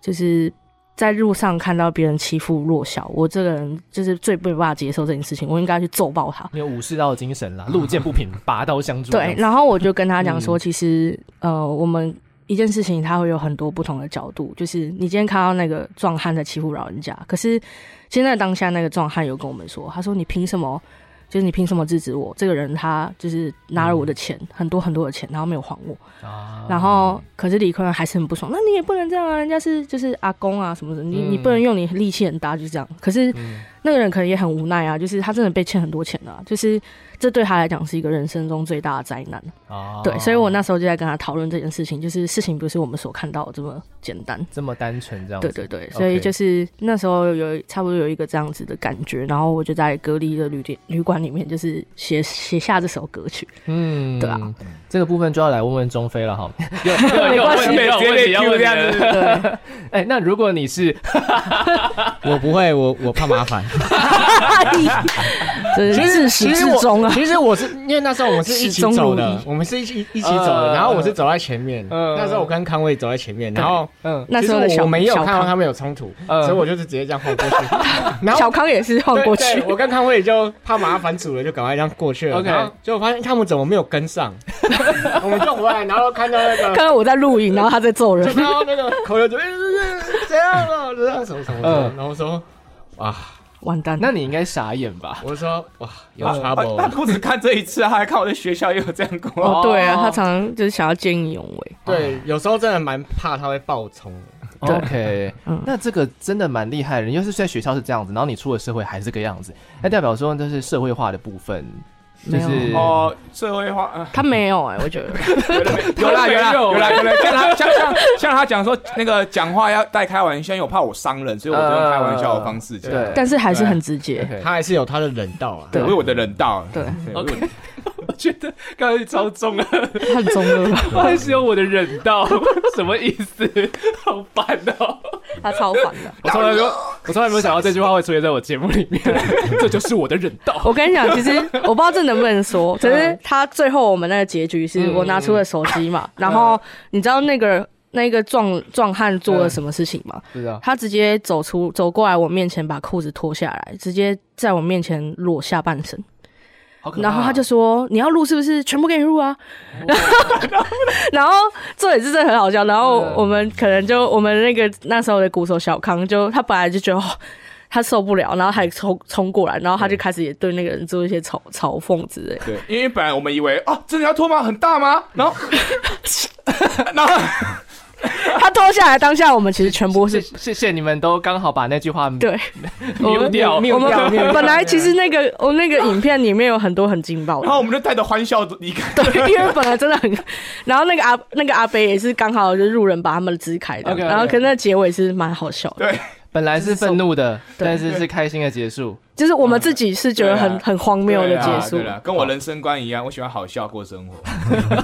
就是在路上看到别人欺负弱小，我这个人就是最没办法接受这件事情。我应该去揍爆他。
你有武士道的精神啦，路见不平拔刀相助。
对，然后我就跟他讲说，其实、嗯、呃，我们一件事情它会有很多不同的角度。就是你今天看到那个壮汉在欺负老人家，可是现在当下那个壮汉有跟我们说，他说你凭什么？就是你凭什么制止我？这个人他就是拿了我的钱，嗯、很多很多的钱，然后没有还我。啊、然后可是李坤还是很不爽。那你也不能这样啊！人家是就是阿公啊什么的，你、嗯、你不能用你力气很大就这样。可是那个人可能也很无奈啊，就是他真的被欠很多钱啊，就是这对他来讲是一个人生中最大的灾难。哦，对，所以我那时候就在跟他讨论这件事情，就是事情不是我们所看到的这么简单，
这么单纯这样子。
对对对，所以就是那时候有差不多有一个这样子的感觉，然后我就在隔离的旅店旅馆里面，就是写写下这首歌曲。嗯，对啊，
这个部分就要来问问中飞了哈。有
没关系，
没有问题要问这样子。对，哎，那如果你是，
我不会，我我怕麻烦。
其实其实我
其实我是因为那时候我们是一起走的，我们是一起一起走的，然后我是走在前面。那时候我跟康威走在前面，然后 嗯，那时候我没有看到他们有冲突，所以我就是直接这样晃过去。
然后小康也是晃过去，
我跟康威就怕麻烦组了，就赶快这样过去了。OK，结果发现他们怎么没有跟上，我们就回来，然后看到那个
看到我在录影，然后他在揍人，
然后那个口就哎这样了，这样什么什么的，然后说哇。
完蛋！
那你应该傻眼吧？
我说哇，有 trouble。
他不止看这一次，他还看我在学校也有这样过。
哦，对啊，他常常就是想要见义勇为。
对，有时候真的蛮怕他会爆冲。
OK，那这个真的蛮厉害的。要是在学校是这样子，然后你出了社会还是这个样子，那代表说这是社会化的部分。就是
哦，社会化，
他没有哎，我觉得。
有啦有。啦有啦有啦，像他像像像他讲说那个讲话要带开玩笑，因为我怕我伤人，所以我就用开玩笑的方式讲。
对，但是还是很直接，
他还是有他的人道啊，
对，我有我的人道。
对觉得刚才超重了，
太重了，
我还是有我的忍道，什么意思？好烦哦，
他超烦的。
我从来没有，我从来没有想到这句话会出现在我节目里面，这就是我的忍道。
我跟你讲，其实我不知道这能不能说，可是他最后我们那个结局是我拿出了手机嘛，然后你知道那个那个壮壮汉做了什么事情吗？
是啊，
他直接走出走过来我面前，把裤子脱下来，直接在我面前裸下半身。然后他就说：“你要录是不是？全部给你录啊！” 然后，然后这也是真的很好笑。然后我们可能就我们那个那时候的鼓手小康，就他本来就觉得哦，他受不了，然后还冲冲过来，然后他就开始也对那个人做一些嘲嘲讽之类。
对，因为本来我们以为哦，真的要脱吗？很大吗？然后，然后。
他脱下来当下，我们其实全部是
谢谢你们都刚好把那句话
对
丢掉。
我们本来其实那个我那个影片里面有很多很劲爆的，
然后我们就带着欢笑离开。
对，因为本来真的很，然后那个阿那个阿飞也是刚好就路人把他们支开的，然后可能那结尾是蛮好笑的。
对。
本来是愤怒的，但是是开心的结束。
就是我们自己是觉得很很荒谬的结束。
跟我人生观一样，我喜欢好笑过生活。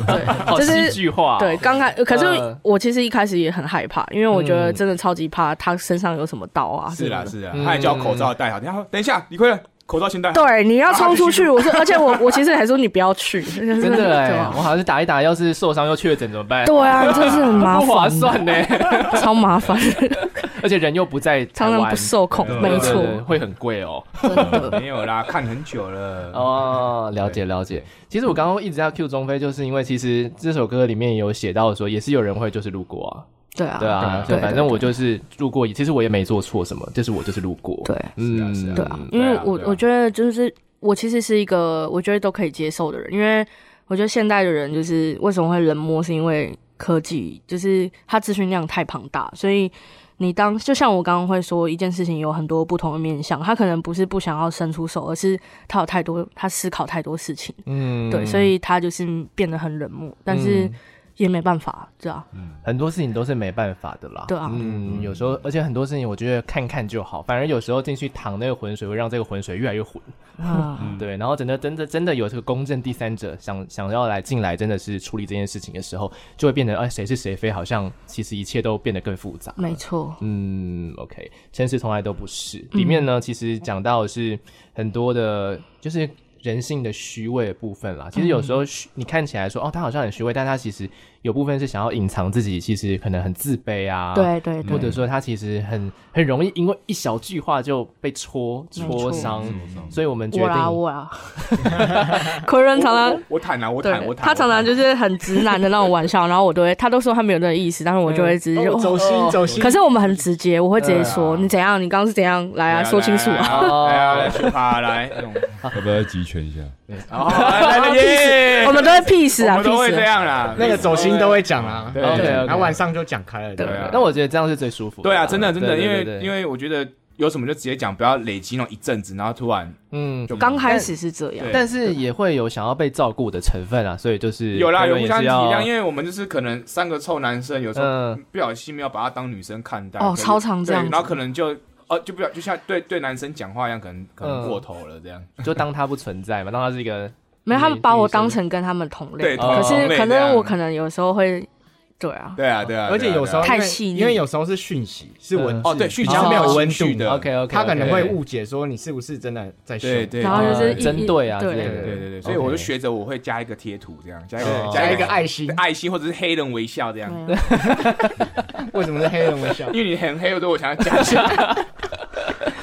对，
好戏剧化。
对，刚开可是我其实一开始也很害怕，因为我觉得真的超级怕他身上有什么刀啊。
是啊是啊，他还叫口罩戴好。然后等一下，李馗，口罩先戴好。
对，你要冲出去。我说，而且我我其实还说你不要去。真
的 哎，我好像是打一打，要是受伤又确诊怎么办？
对啊，真是很麻烦，
不划算呢，
超麻烦。
而且人又不在，
常常不受控，没错，
会很贵哦。
没有啦，看很久了。
哦，了解了解。其实我刚刚一直在 Q 中飞，就是因为其实这首歌里面有写到说，也是有人会就是路过啊。
对啊，
对啊，就反正我就是路过，其实我也没做错什么，就是我就是路过。
对，嗯，对啊，因为我我觉得就是我其实是一个我觉得都可以接受的人，因为我觉得现代的人就是为什么会冷漠，是因为科技就是它资讯量太庞大，所以。你当就像我刚刚会说一件事情有很多不同的面向，他可能不是不想要伸出手，而是他有太多他思考太多事情，嗯，对，所以他就是变得很冷漠，但是。也没办法，对啊，
嗯，很多事情都是没办法的啦，
对啊，
嗯，有时候，而且很多事情，我觉得看看就好，反而有时候进去淌那个浑水，会让这个浑水越来越浑，啊，嗯，对，然后真的，真的，真的有这个公正第三者想想要来进来，真的是处理这件事情的时候，就会变得，哎，谁是谁非，好像其实一切都变得更复杂，
没错，
嗯，OK，真实从来都不是，里面呢，其实讲到的是很多的，就是。人性的虚伪的部分啦，其实有时候你看起来说哦，他好像很虚伪，但他其实有部分是想要隐藏自己，其实可能很自卑啊，
对对，
或者说他其实很很容易因为一小句话就被戳戳伤，所以我们决定，
我啊，奎伦常常
我坦然，我坦，我坦，
他常常就是很直男的那种玩笑，然后我都会，他都说他没有那个意思，但是我就会直接就
走心走心，
可是我们很直接，我会直接说你怎样，你刚刚是怎样，来啊，说清楚 啊，
来啊，来去趴来，
要不要集权一下？
哦，来来耶！
我们都会 peace 啊，
都会这样啦。
那个走心都会讲啊，
对对，
然后晚上就讲开了。
对啊，那我觉得这样是最舒服。
对啊，真的真的，因为因为我觉得有什么就直接讲，不要累积那种一阵子，然后突然
嗯，刚开始是这样，
但是也会有想要被照顾的成分啊，所以就是
有啦，有互相体谅，因为我们就是可能三个臭男生，有时候不小心没有把他当女生看待，
哦，超常这样，
然后可能就。哦，就不要就像对对男生讲话一样，可能可能过头了这样，
嗯、就当他不存在嘛，当他是一个
没有，他们把我当成跟他们同类，
对，
可是可能我可能有时候会。对啊，
对啊，对啊，
而且有时候
太细腻，
因为有时候是讯息，是文字，
哦，对，讯息
是没有温度的。
OK OK，
他可能会误解说你是不是真的在说，
对对，
然后就是
针对啊，
对
对对对，所以我就学着我会加一个贴图，这样加一个
加一个爱心，
爱心或者是黑人微笑这样。
为什么是黑人微笑？
因为你很黑，所以我想要加一下，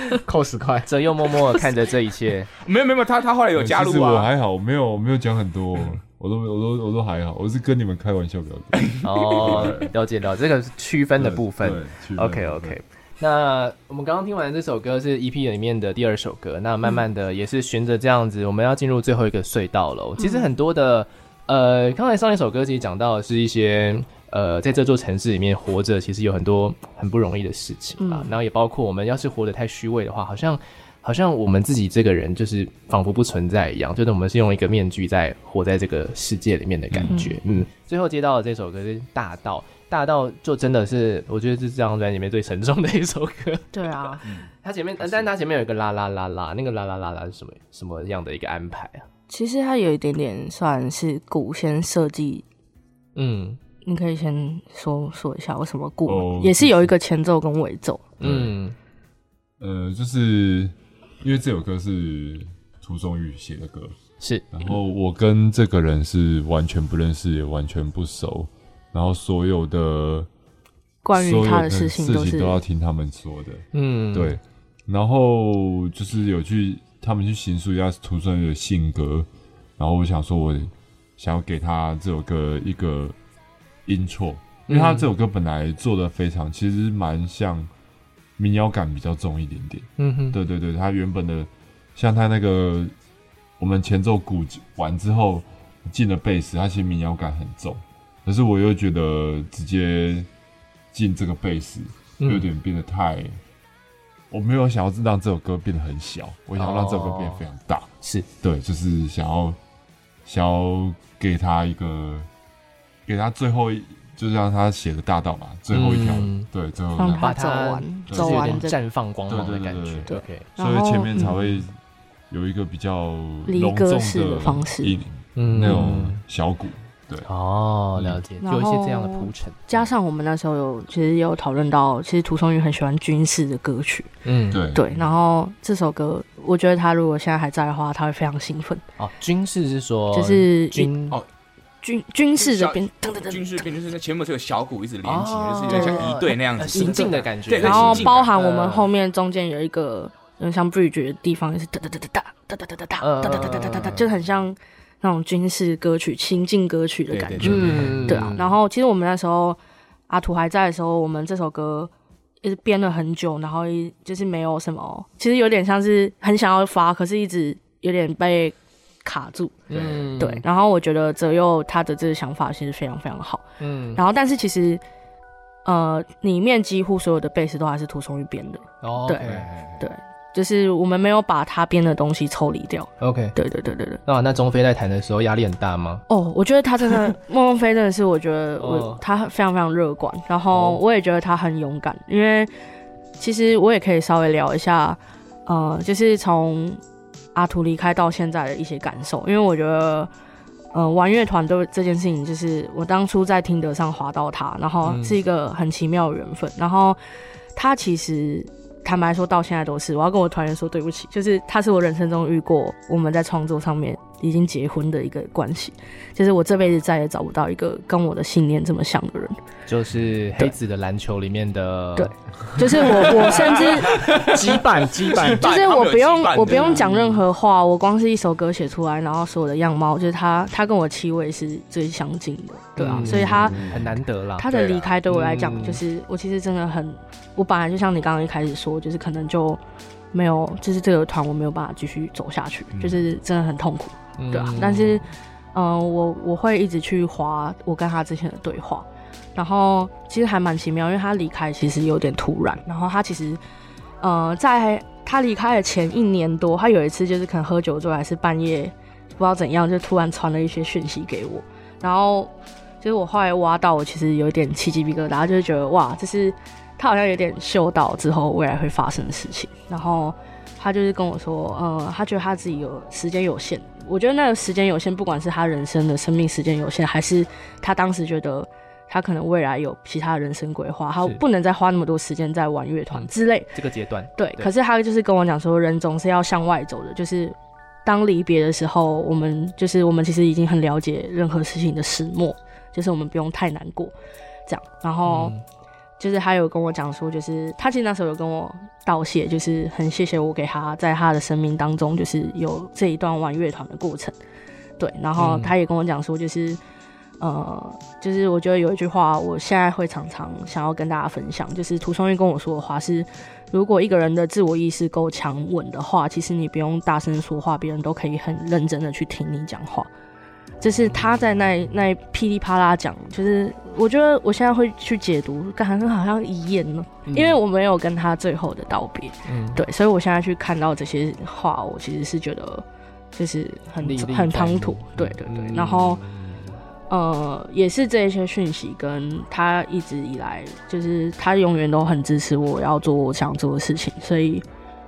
扣十块。
泽佑默默看着这一切，
没有没有，他他后来有加入啊。
我还好，没有没有讲很多。我都我都我都还好，我是跟你们开玩笑比较多。
哦，了解了，这个区分的部分。OK OK。那我们刚刚听完这首歌是 EP 里面的第二首歌，那慢慢的也是循着这样子，我们要进入最后一个隧道了。其实很多的，呃，刚才上一首歌其实讲到的是一些，呃，在这座城市里面活着，其实有很多很不容易的事情啊。然后也包括我们要是活得太虚伪的话，好像。好像我们自己这个人就是仿佛不存在一样，就是我们是用一个面具在活在这个世界里面的感觉。嗯，嗯，最后接到的这首歌是《大道》，大道就真的是我觉得是这张专辑里面最沉重的一首歌。
对啊，
它前面，但是它前面有一个啦啦啦啦，那个啦啦啦啦是什么什么样的一个安排啊？
其实它有一点点算是古先设计。嗯，你可以先说说一下为什么鼓，哦、也是有一个前奏跟尾奏。
嗯，呃，就是。因为这首歌是涂松玉写的歌，
是。
然后我跟这个人是完全不认识，也完全不熟。然后所有的
关于他的事情
事情都要听他们说的，嗯，对。然后就是有去他们去形塑一下涂松玉的性格。然后我想说，我想要给他这首歌一个 intro，因为他这首歌本来做的非常，其实蛮像。民谣感比较重一点点，嗯哼，对对对，他原本的像他那个，我们前奏鼓完之后进了贝斯，他其实民谣感很重，可是我又觉得直接进这个贝斯有点变得太，嗯、我没有想要让这首歌变得很小，我想要让这首歌变得非常大，
是、哦、
对，就是想要想要给他一个，给他最后一。就是让他写的大道嘛，最后一条，对，最后
把它走完，走完
绽放光芒的感觉，对，
所以前面才会有一个比较隆重的
方式，
嗯，那种小鼓，对，
哦，了解，有一些这样的铺陈，
加上我们那时候有，其实也有讨论到，其实涂松玉很喜欢军事的歌曲，
嗯，对，
对，然后这首歌，我觉得他如果现在还在的话，他会非常兴奋。
哦，军事是说，
就是
军
哦。军军事这边，
军事边就是那前面是有小鼓一直连起，就是有点像一队那样子
行进的感觉。
然后包含我们后面中间有一个像 bridge 的地方，也是哒哒哒哒哒哒哒哒哒哒哒哒哒哒哒，就很像那种军事歌曲、行进歌曲的感觉。对啊。然后其实我们那时候阿土还在的时候，我们这首歌一直编了很久，然后一就是没有什么，其实有点像是很想要发，可是一直有点被。卡住，嗯，对，然后我觉得泽佑他的这个想法其实非常非常好，嗯，然后但是其实，呃，里面几乎所有的贝斯都还是涂松玉编的，哦，对对，就是我们没有把他编的东西抽离掉
，OK，
对对对对对。
那那钟飞在弹的时候压力很大吗？
哦，我觉得他真的，孟飞真的是，我觉得我他非常非常乐观，然后我也觉得他很勇敢，因为其实我也可以稍微聊一下，呃，就是从。阿图离开到现在的一些感受，因为我觉得，呃，玩乐团都这件事情，就是我当初在听得上滑到他，然后是一个很奇妙的缘分，嗯、然后他其实坦白说到现在都是，我要跟我团员说对不起，就是他是我人生中遇过我们在创作上面已经结婚的一个关系，就是我这辈子再也找不到一个跟我的信念这么像的人，
就是黑子的篮球里面的，
对，就是我，我甚至
羁绊羁绊，
就是我不用我不用讲任何话，我光是一首歌写出来，然后所有的样貌，就是他他跟我气味是最相近的，对啊，所以他
很难得啦。
他的离开对我来讲，就是我其实真的很，我本来就像你刚刚一开始说，就是可能就没有，就是这个团我没有办法继续走下去，就是真的很痛苦。对啊，但是，嗯、呃，我我会一直去划我跟他之前的对话，然后其实还蛮奇妙，因为他离开其实有点突然，然后他其实呃，在他离开的前一年多，他有一次就是可能喝酒之后，还是半夜不知道怎样，就突然传了一些讯息给我，然后就是我后来挖到，我其实有点起鸡皮疙瘩，就是觉得哇，这是他好像有点嗅到之后未来会发生的事情，然后他就是跟我说，呃，他觉得他自己有时间有限，我觉得那个时间有限，不管是他人生的生命时间有限，还是他当时觉得。他可能未来有其他人生规划，他不能再花那么多时间在玩乐团之类、嗯。
这个阶段
对，对。可是他就是跟我讲说，人总是要向外走的。就是当离别的时候，我们就是我们其实已经很了解任何事情的始末，就是我们不用太难过，这样。然后就是他有跟我讲说，就是他其实那时候有跟我道谢，就是很谢谢我给他在他的生命当中，就是有这一段玩乐团的过程。对，然后他也跟我讲说，就是。呃，就是我觉得有一句话，我现在会常常想要跟大家分享，就是涂松玉跟我说的话是：如果一个人的自我意识够强稳的话，其实你不用大声说话，别人都可以很认真的去听你讲话。就是他在那那噼里啪啦讲，就是我觉得我现在会去解读，感觉好像遗言了，因为我没有跟他最后的道别。嗯，对，所以我现在去看到这些话，我其实是觉得就是很很唐突。对对对，然后。呃，也是这一些讯息，跟他一直以来，就是他永远都很支持我要做我想做的事情，所以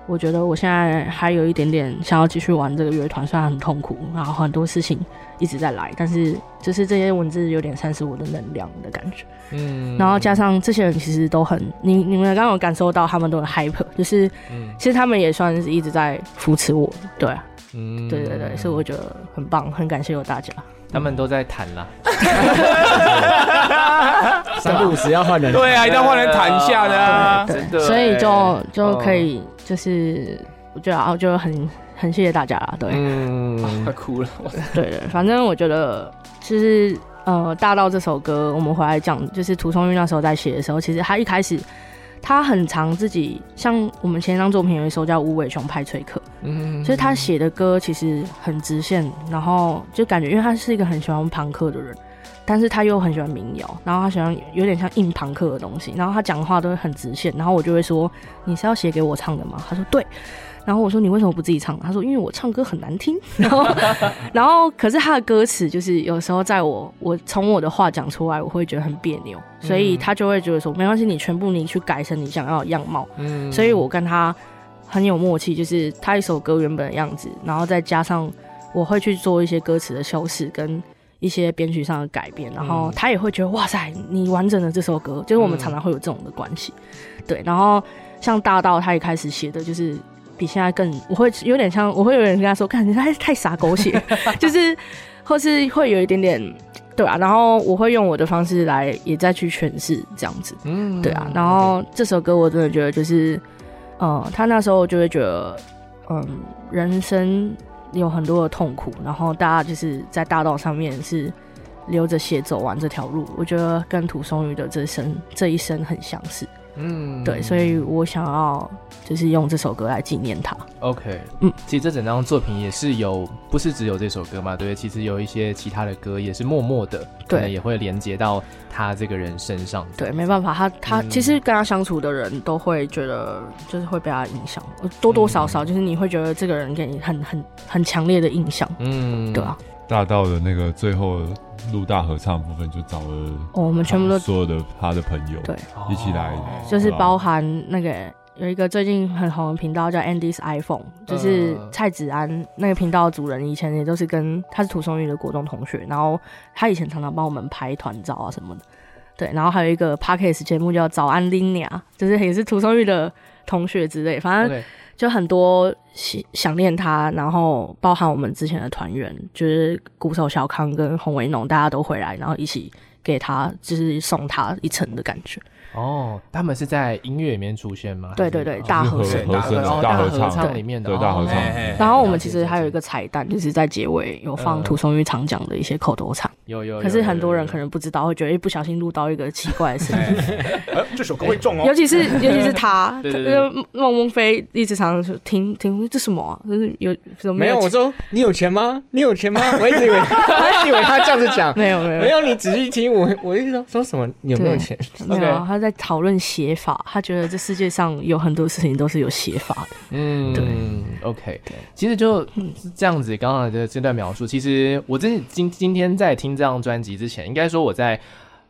我觉得我现在还有一点点想要继续玩这个乐团，虽然很痛苦，然后很多事情一直在来，但是就是这些文字有点像是我的能量的感觉，嗯，然后加上这些人其实都很，你你们刚刚有感受到他们都很 hyper，就是，其实他们也算是一直在扶持我，对，嗯，对对对，所以我觉得很棒，很感谢有大家。
他们都在谈啦，
三不五十要换人，
对啊，一定要换人谈一下的啊，
对，所以就就可以，就是我觉得啊，就很很谢谢大家啦，对，
嗯，快 哭了，
对对，反正我觉得其实呃，大道这首歌，我们回来讲，就是涂松玉那时候在写的时候，其实他一开始。他很常自己，像我们前一张作品有一首叫《无尾熊派崔克》，嗯，就是他写的歌其实很直线，然后就感觉，因为他是一个很喜欢朋克的人，但是他又很喜欢民谣，然后他喜欢有点像硬朋克的东西，然后他讲话都会很直线，然后我就会说：“你是要写给我唱的吗？”他说：“对。”然后我说，你为什么不自己唱？他说，因为我唱歌很难听。然后，然后可是他的歌词就是有时候在我我从我的话讲出来，我会觉得很别扭，所以他就会觉得说，没关系，你全部你去改成你想要的样貌。嗯，所以我跟他很有默契，就是他一首歌原本的样子，然后再加上我会去做一些歌词的修饰跟一些编曲上的改变，然后他也会觉得哇塞，你完整的这首歌，就是我们常常会有这种的关系。对，然后像大道他一开始写的就是。比现在更，我会有点像，我会有点跟他说，看你太太傻狗血，就是，或是会有一点点，对啊，然后我会用我的方式来，也再去诠释这样子，嗯，对啊。然后这首歌我真的觉得就是，呃，他那时候就会觉得，嗯，人生有很多的痛苦，然后大家就是在大道上面是流着血走完这条路，我觉得跟涂松鱼的这生这一生很相似。嗯，对，所以我想要就是用这首歌来纪念他。
OK，嗯，其实这整张作品也是有，不是只有这首歌嘛？对，其实有一些其他的歌也是默默的，对，也会连接到他这个人身上。
对，没办法，他他、嗯、其实跟他相处的人都会觉得，就是会被他影响，多多少少就是你会觉得这个人给你很很很强烈的印象。嗯，对啊。
大道的那个最后录大合唱部分，就找了
哦，我们全部都
所有的他的朋友对。一起来，
就是包含那个有一个最近很红的频道叫 Andy's iPhone，就是蔡子安那个频道的主人，以前也都是跟他是涂松玉的国中同学，然后他以前常常帮我们拍团照啊什么的，对，然后还有一个 Podcast 节目叫早安 Linia，就是也是涂松玉的同学之类，反正。就很多想想念他，然后包含我们之前的团员，就是鼓手小康跟洪维农，大家都回来，然后一起给他，就是送他一程的感觉。
哦，他们是在音乐里面出现吗？
对对对，大合声，
大合唱，大合唱
里面的，
对大合唱。
然后我们其实还有一个彩蛋，就是在结尾有放涂松玉常讲的一些口头禅。
有有，
可是很多人可能不知道，会觉得一不小心录到一个奇怪的声音。
这首歌会中哦。
尤其是 尤其是他，那个孟孟非一直常常听听这什么啊？就是有什么
没有？我说你有钱吗？你有钱吗？我一直以为 我一直以为他这样子讲，
没有没有
没有。你仔细听，我我一直说说什么？你有没有钱？
没有，他在讨论写法，他觉得这世界上有很多事情都是有写法的。
嗯，对，OK。其实就是这样子，刚刚的这段描述，其实我真今今天在听这张专辑之前，应该说我在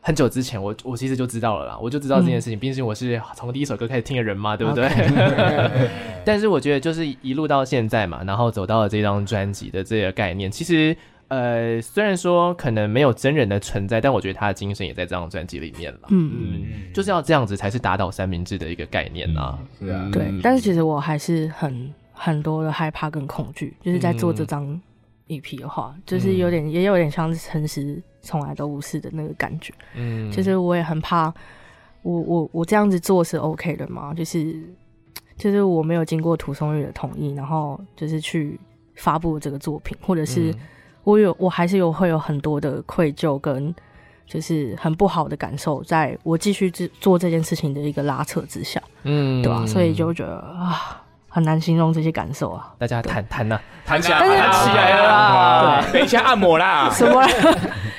很久之前，我我其实就知道了啦，我就知道这件事情。毕竟我是从第一首歌开始听的人嘛，对不对？Okay. 但是我觉得就是一路到现在嘛，然后走到了这张专辑的这个概念，其实呃，虽然说可能没有真人的存在，但我觉得他的精神也在这张专辑里面了。嗯嗯，就是要这样子才是打倒三明治的一个概念啊。
是啊，对。但是其实我还是很很多的害怕跟恐惧，就是在做这张。一批的话，就是有点，嗯、也有点像诚实从来都无视的那个感觉。嗯，其实我也很怕我，我我我这样子做是 OK 的吗？就是就是我没有经过涂松玉的同意，然后就是去发布这个作品，或者是我有，我还是有会有很多的愧疚跟就是很不好的感受，在我继续做这件事情的一个拉扯之下，嗯，对吧？所以就觉得啊。很难形容这些感受啊！
大家谈谈呐，
谈起来，谈起来了啦！对，等一下按摩啦，
什么？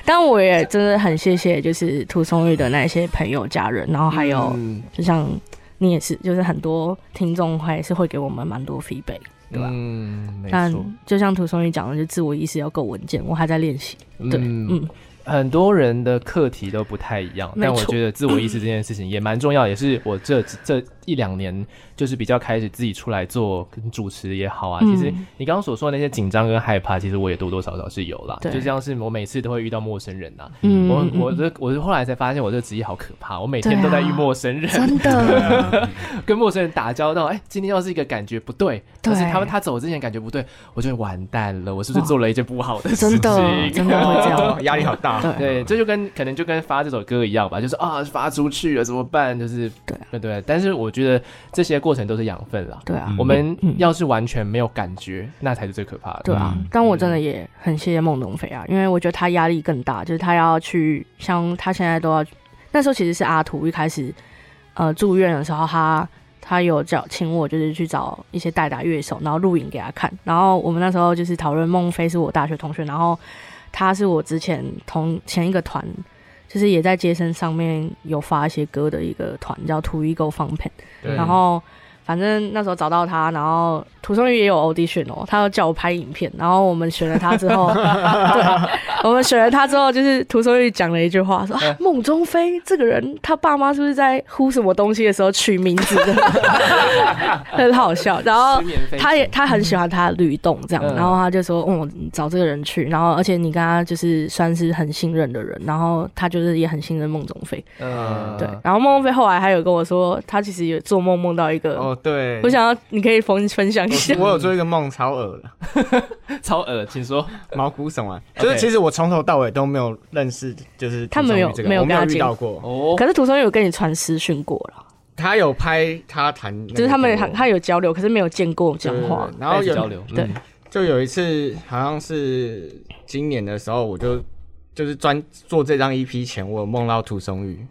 但我也真的很谢谢，就是涂松玉的那些朋友、家人，然后还有，就像你也是，就是很多听众还是会给我们蛮多 feedback，对吧？嗯，没错。但就像涂松玉讲的，就自我意识要够稳健，我还在练习。对，嗯。
很多人的课题都不太一样，但我觉得自我意识这件事情也蛮重要，也是我这这一两年就是比较开始自己出来做跟主持也好啊。其实你刚刚所说的那些紧张跟害怕，其实我也多多少少是有啦。就像是我每次都会遇到陌生人呐，我我这我是后来才发现我这个职业好可怕，我每天都在遇陌生人，
真的
跟陌生人打交道。哎，今天要是一个感觉不对，但是他们他走之前感觉不对，我就完蛋了，我是不是做了一件不好的事情？
真的真的会这样，
压力好大。
对，这就跟可能就跟发这首歌一样吧，就是啊，发出去了怎么办？就是对对对。但是我觉得这些过程都是养分啦。
对啊，
我们要是完全没有感觉，那才是最可怕的。
对啊，但我真的也很谢谢孟东飞啊，因为我觉得他压力更大，就是他要去，像他现在都要，那时候其实是阿图一开始呃住院的时候，他他有叫请我就是去找一些代打乐手，然后录影给他看，然后我们那时候就是讨论孟非是我大学同学，然后。他是我之前同前一个团，就是也在街声上面有发一些歌的一个团，叫 To Ego Fun Pen，然后。反正那时候找到他，然后涂松玉也有 audition 哦，他要叫我拍影片，然后我们选了他之后，对，我们选了他之后，就是涂松玉讲了一句话，说啊，孟中飞这个人，他爸妈是不是在呼什么东西的时候取名字的，很好笑。然后他也他很喜欢他的律动这样，然后他就说，嗯，找这个人去，然后而且你跟他就是算是很信任的人，然后他就是也很信任孟中飞，嗯，对。然后孟中飞后来还有跟我说，他其实也做梦梦到一个。
对，
我想要，你可以分分享一下。
我有做一个梦，超恶的，
超恶，请说。
毛骨悚然，就是其实我从头到尾都没有认识，就是
他没有没有跟他
遇到过。哦，
可是涂松玉有跟你传私讯过了，
他有拍他弹，
就是他们他他有交流，可是没有见过讲话，
然后有
交流。
对，
就有一次好像是今年的时候，我就就是专做这张 EP 前，我有梦到涂松玉，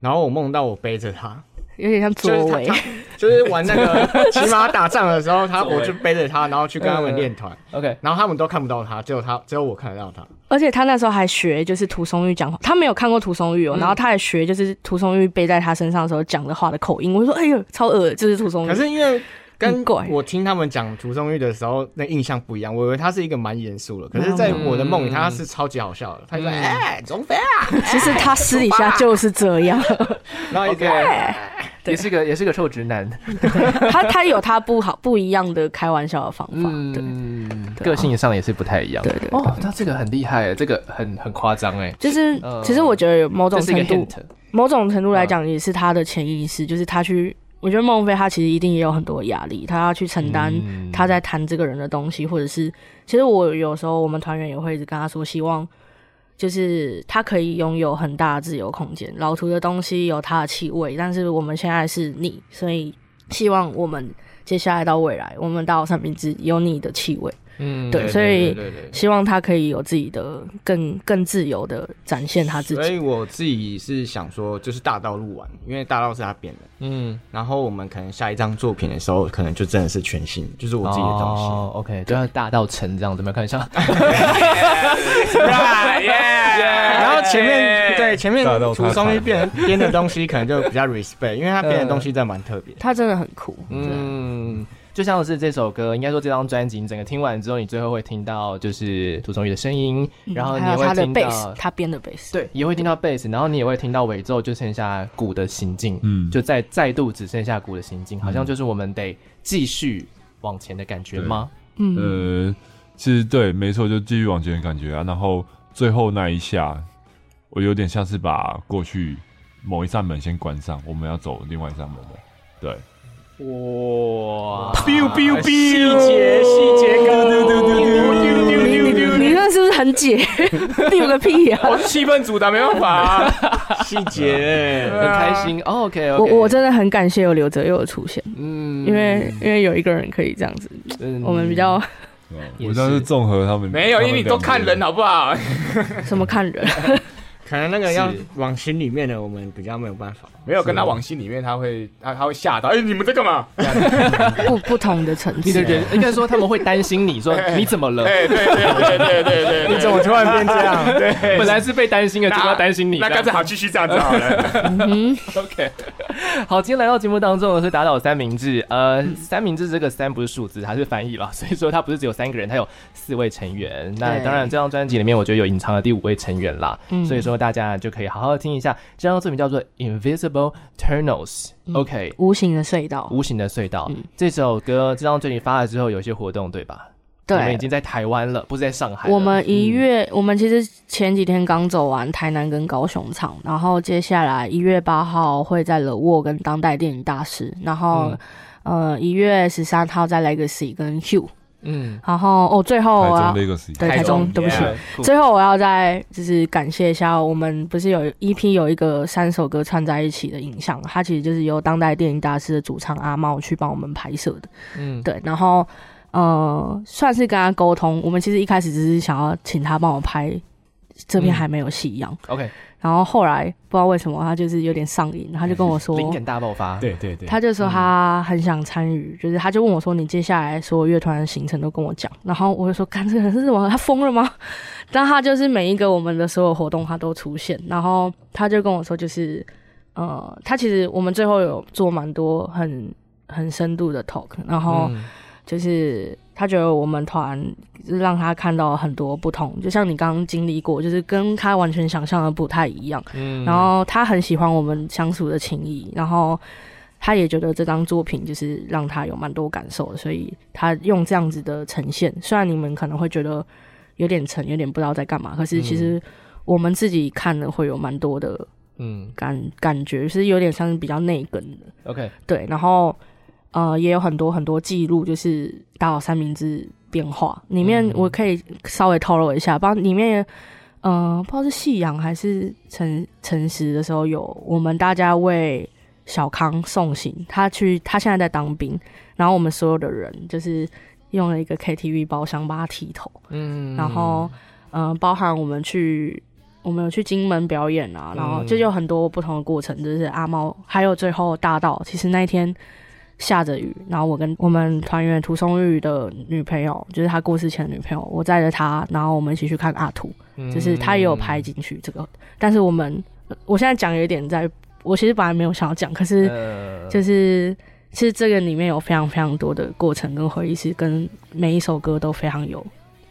然后我梦到我背着他。
有点像作为，
就是玩那个 骑马打仗的时候，他我就背着他，然后去跟他们练团。OK，然后他们都看不到他，只有他，只有我看得到他。
而且他那时候还学，就是涂松玉讲话，他没有看过涂松玉哦，然后他还学，就是涂松玉背在他身上的时候讲的话的口音。我就说：“哎呦，超恶，就是涂松玉。”
可是因为跟我听他们讲涂松玉的时候，那印象不一样。我以为他是一个蛮严肃的，可是在我的梦里，他是超级好笑的。他说：“哎，中飞啊！”
其实他私底下就是这样。
然后一个。
也是个也是个臭直男，
他他有他不好不一样的开玩笑的方法，对，
个性上也是不太一样，
对对。
哦，他这个很厉害，这个很很夸张哎。
就是其实我觉得有某种程度，某种程度来讲也是他的潜意识，就是他去，我觉得孟非他其实一定也有很多压力，他要去承担他在谈这个人的东西，或者是其实我有时候我们团员也会一直跟他说，希望。就是他可以拥有很大的自由空间，老图的东西有它的气味，但是我们现在是你，所以希望我们接下来到未来，我们到三明治有你的气味，嗯，对，所以希望他可以有自己的更更自由的展现他自己。
所以我自己是想说，就是大道录完，因为大道是他编的，嗯，然后我们可能下一张作品的时候，可能就真的是全新，就是我自己的东西。
哦，OK，就要大道成这样子，没有看一下。
然后前面对前面楚松一编编的东西，可能就比较 respect，因为他编的东西真的蛮特别，
他真的很酷，
嗯。就像是这首歌，应该说这张专辑，你整个听完之后，你最后会听到就是涂松宇的声音，嗯、然后你也会听到
他编的贝斯，
对，也会听到贝斯，然后你也会听到尾奏，就剩下鼓的行进，嗯，就再再度只剩下鼓的行进，嗯、好像就是我们得继续往前的感觉吗？
嗯，呃，其实对，没错，就继续往前的感觉啊。然后最后那一下，我有点像是把过去某一扇门先关上，我们要走另外一扇门的，对。
哇！biu biu biu，细节细节高，丢丢丢丢
丢丢丢，你那是不是很解？biu 个屁呀！
我是气氛组的，没办法。细节
很开心。OK，
我我真的很感谢有刘哲佑的出现。嗯，因为因为有一个人可以这样子，我们比较。
我倒是综合他们，
没有，因为你都看人好不好？
什么看人？
可能那个要往心里面的，我们比较没有办法。
没有跟他往心里面，他会他他会吓到。哎，你们在干嘛？
不不同的层次，
你的人应该说他们会担心你说 你怎么了？
对对对对对对对，
你怎么突然变这样？
对，本来是被担心的，就要担心你。
那干脆好继续这样子好了。
嗯，OK。好，今天来到节目当中的是打倒三明治。呃，三明治这个三不是数字，它是翻译了，所以说它不是只有三个人，它有四位成员。那当然，这张专辑里面我觉得有隐藏的第五位成员啦。所以说。大家就可以好好的听一下，这张作品叫做《Invisible Tunnels》。OK，
无形的隧道，
无形的隧道。嗯、这首歌这张专辑发了之后，有一些活动，对吧？对，我们已经在台湾了，不是在上海。
我们一月，嗯、我们其实前几天刚走完台南跟高雄场，然后接下来一月八号会在 The Wall 跟当代电影大师，然后、嗯、呃一月十三号在 Legacy 跟 Hugh。嗯，然后哦，最后我要对台中，对不起，最后我要再就是感谢一下，我们不是有一批有一个三首歌串在一起的影像，它其实就是由当代电影大师的主唱阿茂去帮我们拍摄的。嗯，对，然后呃，算是跟他沟通，我们其实一开始只是想要请他帮我拍这边还没有戏样。OK。然后后来不知道为什么他就是有点上瘾，他就跟我说
灵感大爆发，
对对对，
他就说他很想参与，就是他就问我说，你接下来所有乐团的行程都跟我讲，然后我就说，干这个人是什么？他疯了吗？但他就是每一个我们的所有活动他都出现，然后他就跟我说，就是呃，他其实我们最后有做蛮多很很深度的 talk，然后就是。他觉得我们团就是让他看到很多不同，就像你刚刚经历过，就是跟他完全想象的不太一样。嗯，然后他很喜欢我们相处的情谊，然后他也觉得这张作品就是让他有蛮多感受，所以他用这样子的呈现。虽然你们可能会觉得有点沉，有点不知道在干嘛，可是其实我们自己看了会有蛮多的嗯感感觉，是有点像是比较内梗的。OK，对，然后。呃，也有很多很多记录，就是打倒三明治变化。里面，我可以稍微透露一下，不知道里面，呃，不知道是夕阳还是诚诚实的时候，有我们大家为小康送行，他去，他现在在当兵，然后我们所有的人就是用了一个 KTV 包厢把他剃头，嗯，然后，嗯、呃，包含我们去，我们有去金门表演啊，然后就有很多不同的过程，就是阿猫，还有最后大道，其实那一天。下着雨，然后我跟我们团员涂松玉的女朋友，就是他过世前的女朋友，我载着他，然后我们一起去看阿土，嗯、就是他也有拍进去这个。但是我们，我现在讲有一点在，我其实本来没有想要讲，可是就是、呃、其实这个里面有非常非常多的过程跟回忆，是跟每一首歌都非常有。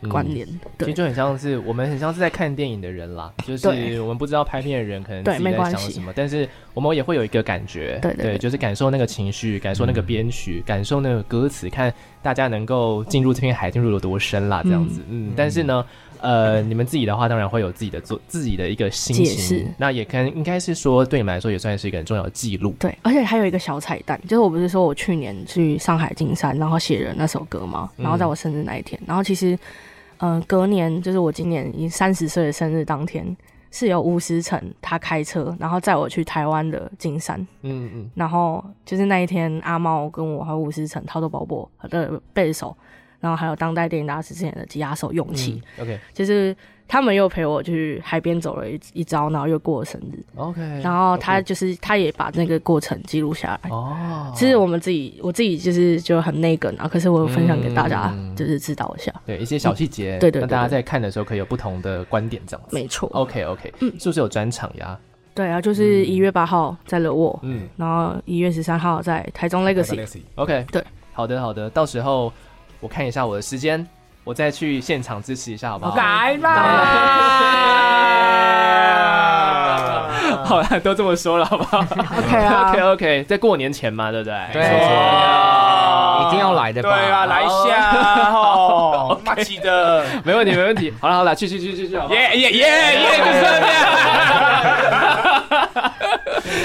关联，嗯、对
其实就很像是我们很像是在看电影的人啦，就是我们不知道拍片的人可能自己在想什么，但是我们也会有一个感觉，对，对，就是感受那个情绪，感受那个编曲，嗯、感受那个歌词，看大家能够进入这片海进入有多深啦，这样子，嗯，嗯，但是呢，呃，你们自己的话当然会有自己的做自己的一个心情，那也可能应该是说对你们来说也算是一个很重要的记录，
对，而且还有一个小彩蛋，就是我不是说我去年去上海金山，然后写了那首歌吗？然后在我生日那一天，嗯、然后其实。嗯、呃，隔年就是我今年已经三十岁的生日当天，是由吴思成他开车，然后载我去台湾的金山。嗯嗯。然后就是那一天，阿猫跟我还有吴思成、涛头宝宝的背手，然后还有当代电影大师之前的吉他手勇气、
嗯、，OK，
就是他们又陪我去海边走了一一遭，然后又过了生日
，OK，
然后他就是他也把那个过程记录下来。
哦，
其实我们自己我自己就是就很内梗啊，可是我有分享给大家，就是知道一下，
对一些小细节，
对对，
那大家在看的时候可以有不同的观点，这样子，
没错
，OK OK，嗯，是不是有专场呀？
对啊，就是一月八号在乐沃，嗯，然后一月十三号在台中 Legacy，OK，
对，好的好的，到时候。我看一下我的时间，我再去现场支持一下，好不好？
来吧！
好了，都这么说了，好不好
？OK 啊
，OK OK，在过年前嘛，对不对？
对，一定要来的吧？
对啊，来一下哦，马记得，
没问题，没问题。好了好了，去去去去去，
耶耶耶耶，就是这样。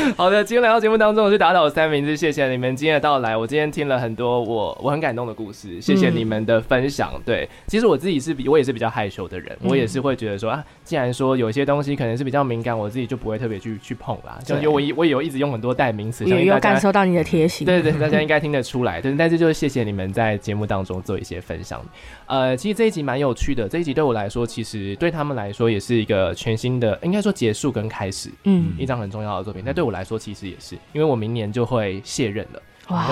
好的，今天来到节目当中，我是打倒三明治，谢谢你们今天的到来。我今天听了很多我我很感动的故事，谢谢你们的分享。嗯、对，其实我自己是比我也是比较害羞的人，嗯、我也是会觉得说啊，既然说有些东西可能是比较敏感，我自己就不会特别去去碰啦。就因为我我我有一直用很多代名词，
也有感受到你的贴心。
对，对对，大家应该听得出来。对，但是就是谢谢你们在节目当中做一些分享。呃，其实这一集蛮有趣的，这一集对我来说，其实对他们来说也是一个全新的，应该说结束跟开始，嗯，一张很重要的作品。但对我来说，其实也是，因为我明年就会卸任了。哇！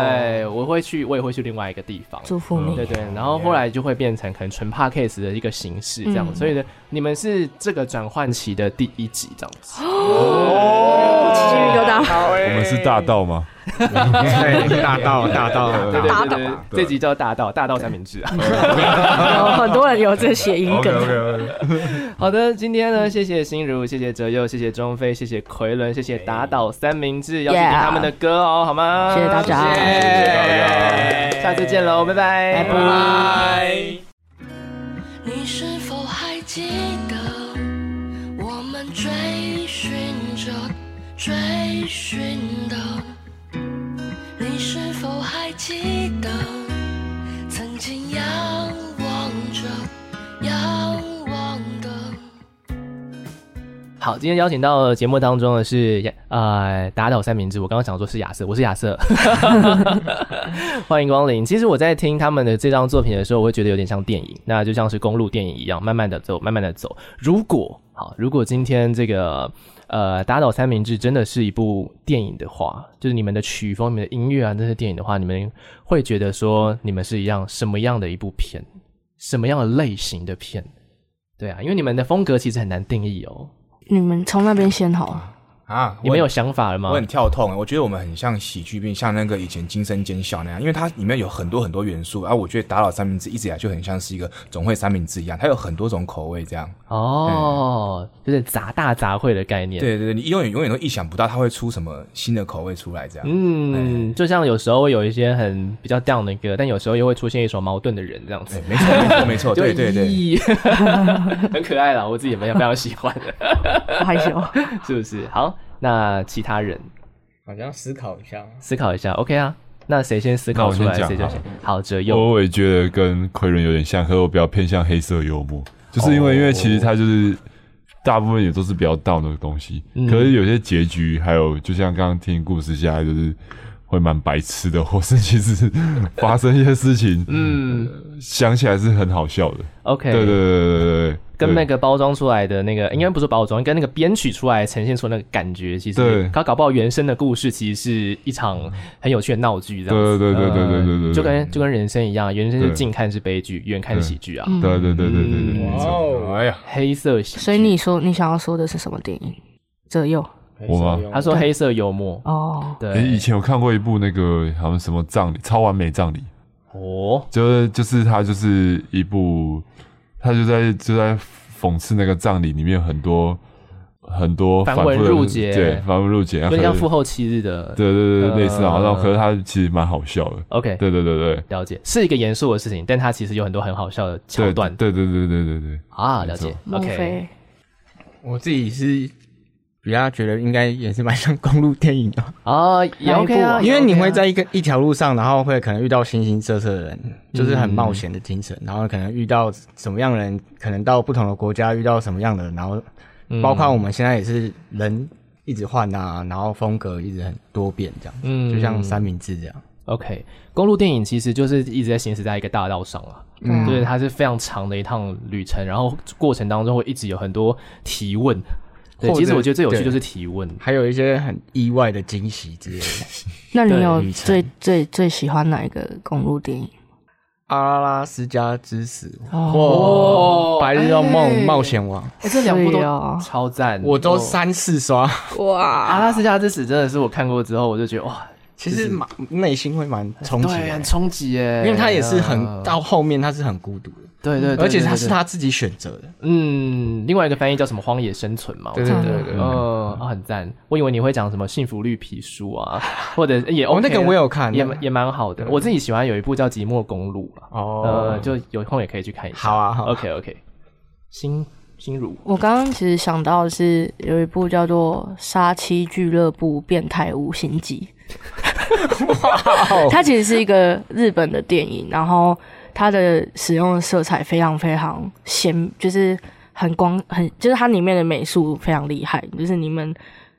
对，我会去，我也会去另外一个地方。
祝福你。
对对，然后后来就会变成可能纯 Podcast 的一个形式这样，嗯、所以呢，你们是这个转换期的第一集这样子。
哦，
我们是大道吗？
对，大道，大道，
对对对对，这集叫大道，大道三明治啊。
有很多人有这谐音梗。
好的，今天呢，谢谢心如，谢谢哲佑，谢谢中飞，谢谢奎伦，谢谢打倒三明治，要听他们的歌哦，好吗？
谢谢大家，谢谢大家，
下次见喽，拜拜，拜拜。
你是否还记得我们追寻着追寻的？记得曾经仰望着仰望的？
好，今天邀请到节目当中的是呃打倒三明治，我刚刚想说是亚瑟，我是亚瑟，欢迎光临。其实我在听他们的这张作品的时候，我会觉得有点像电影，那就像是公路电影一样，慢慢的走，慢慢的走。如果好，如果今天这个。呃，打倒三明治真的是一部电影的话，就是你们的曲风、你们的音乐啊，那些电影的话，你们会觉得说你们是一样什么样的一部片，什么样的类型的片？对啊，因为你们的风格其实很难定义哦。
你们从那边先好。
啊，
你们有想法了吗？
我很跳痛，我觉得我们很像喜剧片，像那个以前惊声尖笑那样，因为它里面有很多很多元素。而、啊、我觉得打倒三明治一直以来就很像是一个总会三明治一样，它有很多种口味这样。
哦，嗯、就是杂大杂烩的概念。
对对对，你永远永远都意想不到它会出什么新的口味出来这样。
嗯，对就像有时候会有一些很比较 down 的歌，但有时候又会出现一首矛盾的人这样子。
没错没错没错，对对 对，
很可爱啦，我自己也非常非常喜欢的，
害羞
是不是？好。那其他人？
好像思考一下，
思考一下，OK 啊？那谁先思考出来，谁就先。好，哲佑。
我也觉得跟奎伦有点像，可是我比较偏向黑色幽默，就是因为因为其实他就是大部分也都是比较 down 的东西，可是有些结局还有，就像刚刚听故事下来，就是会蛮白痴的，或是其实 发生一些事情，嗯，想起来是很好笑的。
OK，
对对对对对对。
跟那个包装出来的那个，应该不是包装，跟那个编曲出来呈现出那个感觉，其实他搞不好原生的故事其实是一场很有趣的闹剧，这样子。
对对对对对对对，
就跟就跟人生一样，原生是近看是悲剧，远看是喜剧啊。
对对对对对对。哇，
哎呀，黑色喜剧。
所以你说你想要说的是什么电影？哲佑，
我吗？
他说黑色幽默。哦，对。
以前有看过一部那个好像什么葬礼，超完美葬礼。哦，就是就是他就是一部。他就在就在讽刺那个葬礼里面很多很多
繁文缛节，
对，繁文缛节，
就像父后七日的，
对对对，类似啊。然后可是他其实蛮好笑的。
OK，
对对对对，
了解，是一个严肃的事情，但他其实有很多很好笑的桥段。
对对对对对对，
啊，了解。OK，
我自己是。比较觉得应该也是蛮像公路电影的
哦，也 OK 啊，
因为你会在一个一条路上，然后会可能遇到形形色色的人，就是很冒险的精神，然后可能遇到什么样的人，可能到不同的国家遇到什么样的人，然后包括我们现在也是人一直换啊，然后风格一直很多变这样，嗯，就像三明治这样。
OK，公路电影其实就是一直在行驶在一个大道上啊，嗯，就是它是非常长的一趟旅程，然后过程当中会一直有很多提问。对，其实我觉得最有趣就是提问，
还有一些很意外的惊喜之类的。
那你有最最最喜欢哪一个公路电影？
阿拉拉斯加之死。哦，白日梦冒险王，
哎，这两部都超赞，
我都三次刷。
哇，
阿拉斯加之死真的是我看过之后，我就觉得哇。
其实蛮内心会蛮冲击，
对，很冲击耶，
因为他也是很到后面他是很孤独的，
对对，
而且他是他自己选择的，
嗯，另外一个翻译叫什么荒野生存嘛，
对对对对，
嗯，很赞，我以为你会讲什么幸福绿皮书啊，或者也哦，
那个我有看，
也也蛮好的，我自己喜欢有一部叫寂寞公路啊，哦，呃，就有空也可以去看一下，
好啊，好
，OK OK，心心如，
我刚刚其实想到的是有一部叫做《杀妻俱乐部变态五星级》。它其实是一个日本的电影，然后它的使用的色彩非常非常鲜，就是很光很，就是它里面的美术非常厉害，就是你们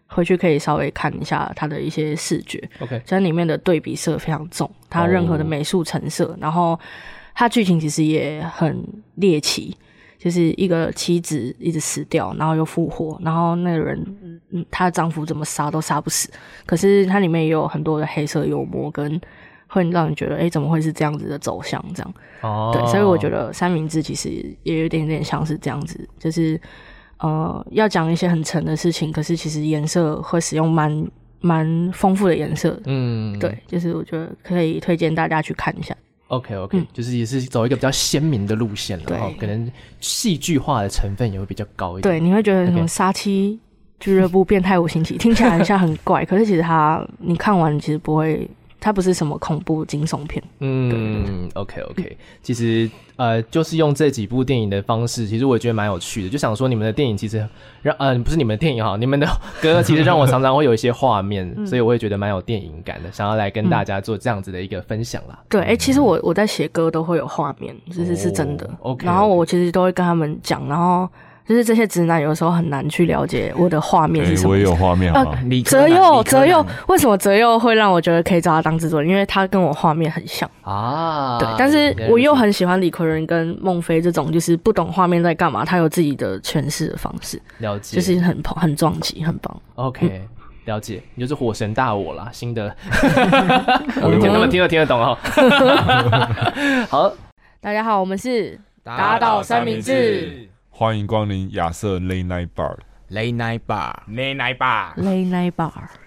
回去可以稍微看一下它的一些视觉。
OK，
它里面的对比色非常重，它任何的美术成色，然后它剧情其实也很猎奇。就是一个妻子一直死掉，然后又复活，然后那个人，嗯，她的丈夫怎么杀都杀不死。可是它里面也有很多的黑色幽默，跟会让你觉得，哎、欸，怎么会是这样子的走向？这样，哦，对，所以我觉得三明治其实也有一点点像是这样子，就是呃，要讲一些很沉的事情，可是其实颜色会使用蛮蛮丰富的颜色，嗯，对，就是我觉得可以推荐大家去看一下。
OK OK，嗯，就是也是走一个比较鲜明的路线了，然后可能戏剧化的成分也会比较高一点。
对，你会觉得什么杀妻俱乐部变态五星级听起来很像很怪，可是其实它你看完其实不会。它不是什么恐怖惊悚片。
嗯，OK OK，其实呃，就是用这几部电影的方式，其实我觉得蛮有趣的。就想说你们的电影其实让呃，不是你们的电影哈，你们的歌其实让我常常会有一些画面，所以我会觉得蛮有电影感的，想要来跟大家做这样子的一个分享啦。
对，哎，其实我我在写歌都会有画面，这是是真的。OK，然后我其实都会跟他们讲，然后。就是这些直男有时候很难去了解我的画面是什么。
我也有画面啊。
泽佑，泽佑，为什么泽佑会让我觉得可以找他当制作人？因为他跟我画面很像啊。对，但是我又很喜欢李奎仁跟孟非这种，就是不懂画面在干嘛，他有自己的诠释的方式。
了解，
就是很很撞击，很棒。
OK，了解，你就是火神大我啦，新的。我们听他们听得听得懂哦。好，
大家好，我们是打倒三明治。
欢迎光临亚瑟 Late Night Bar，Late
Night Bar，Late Night Bar，Late
Night Bar。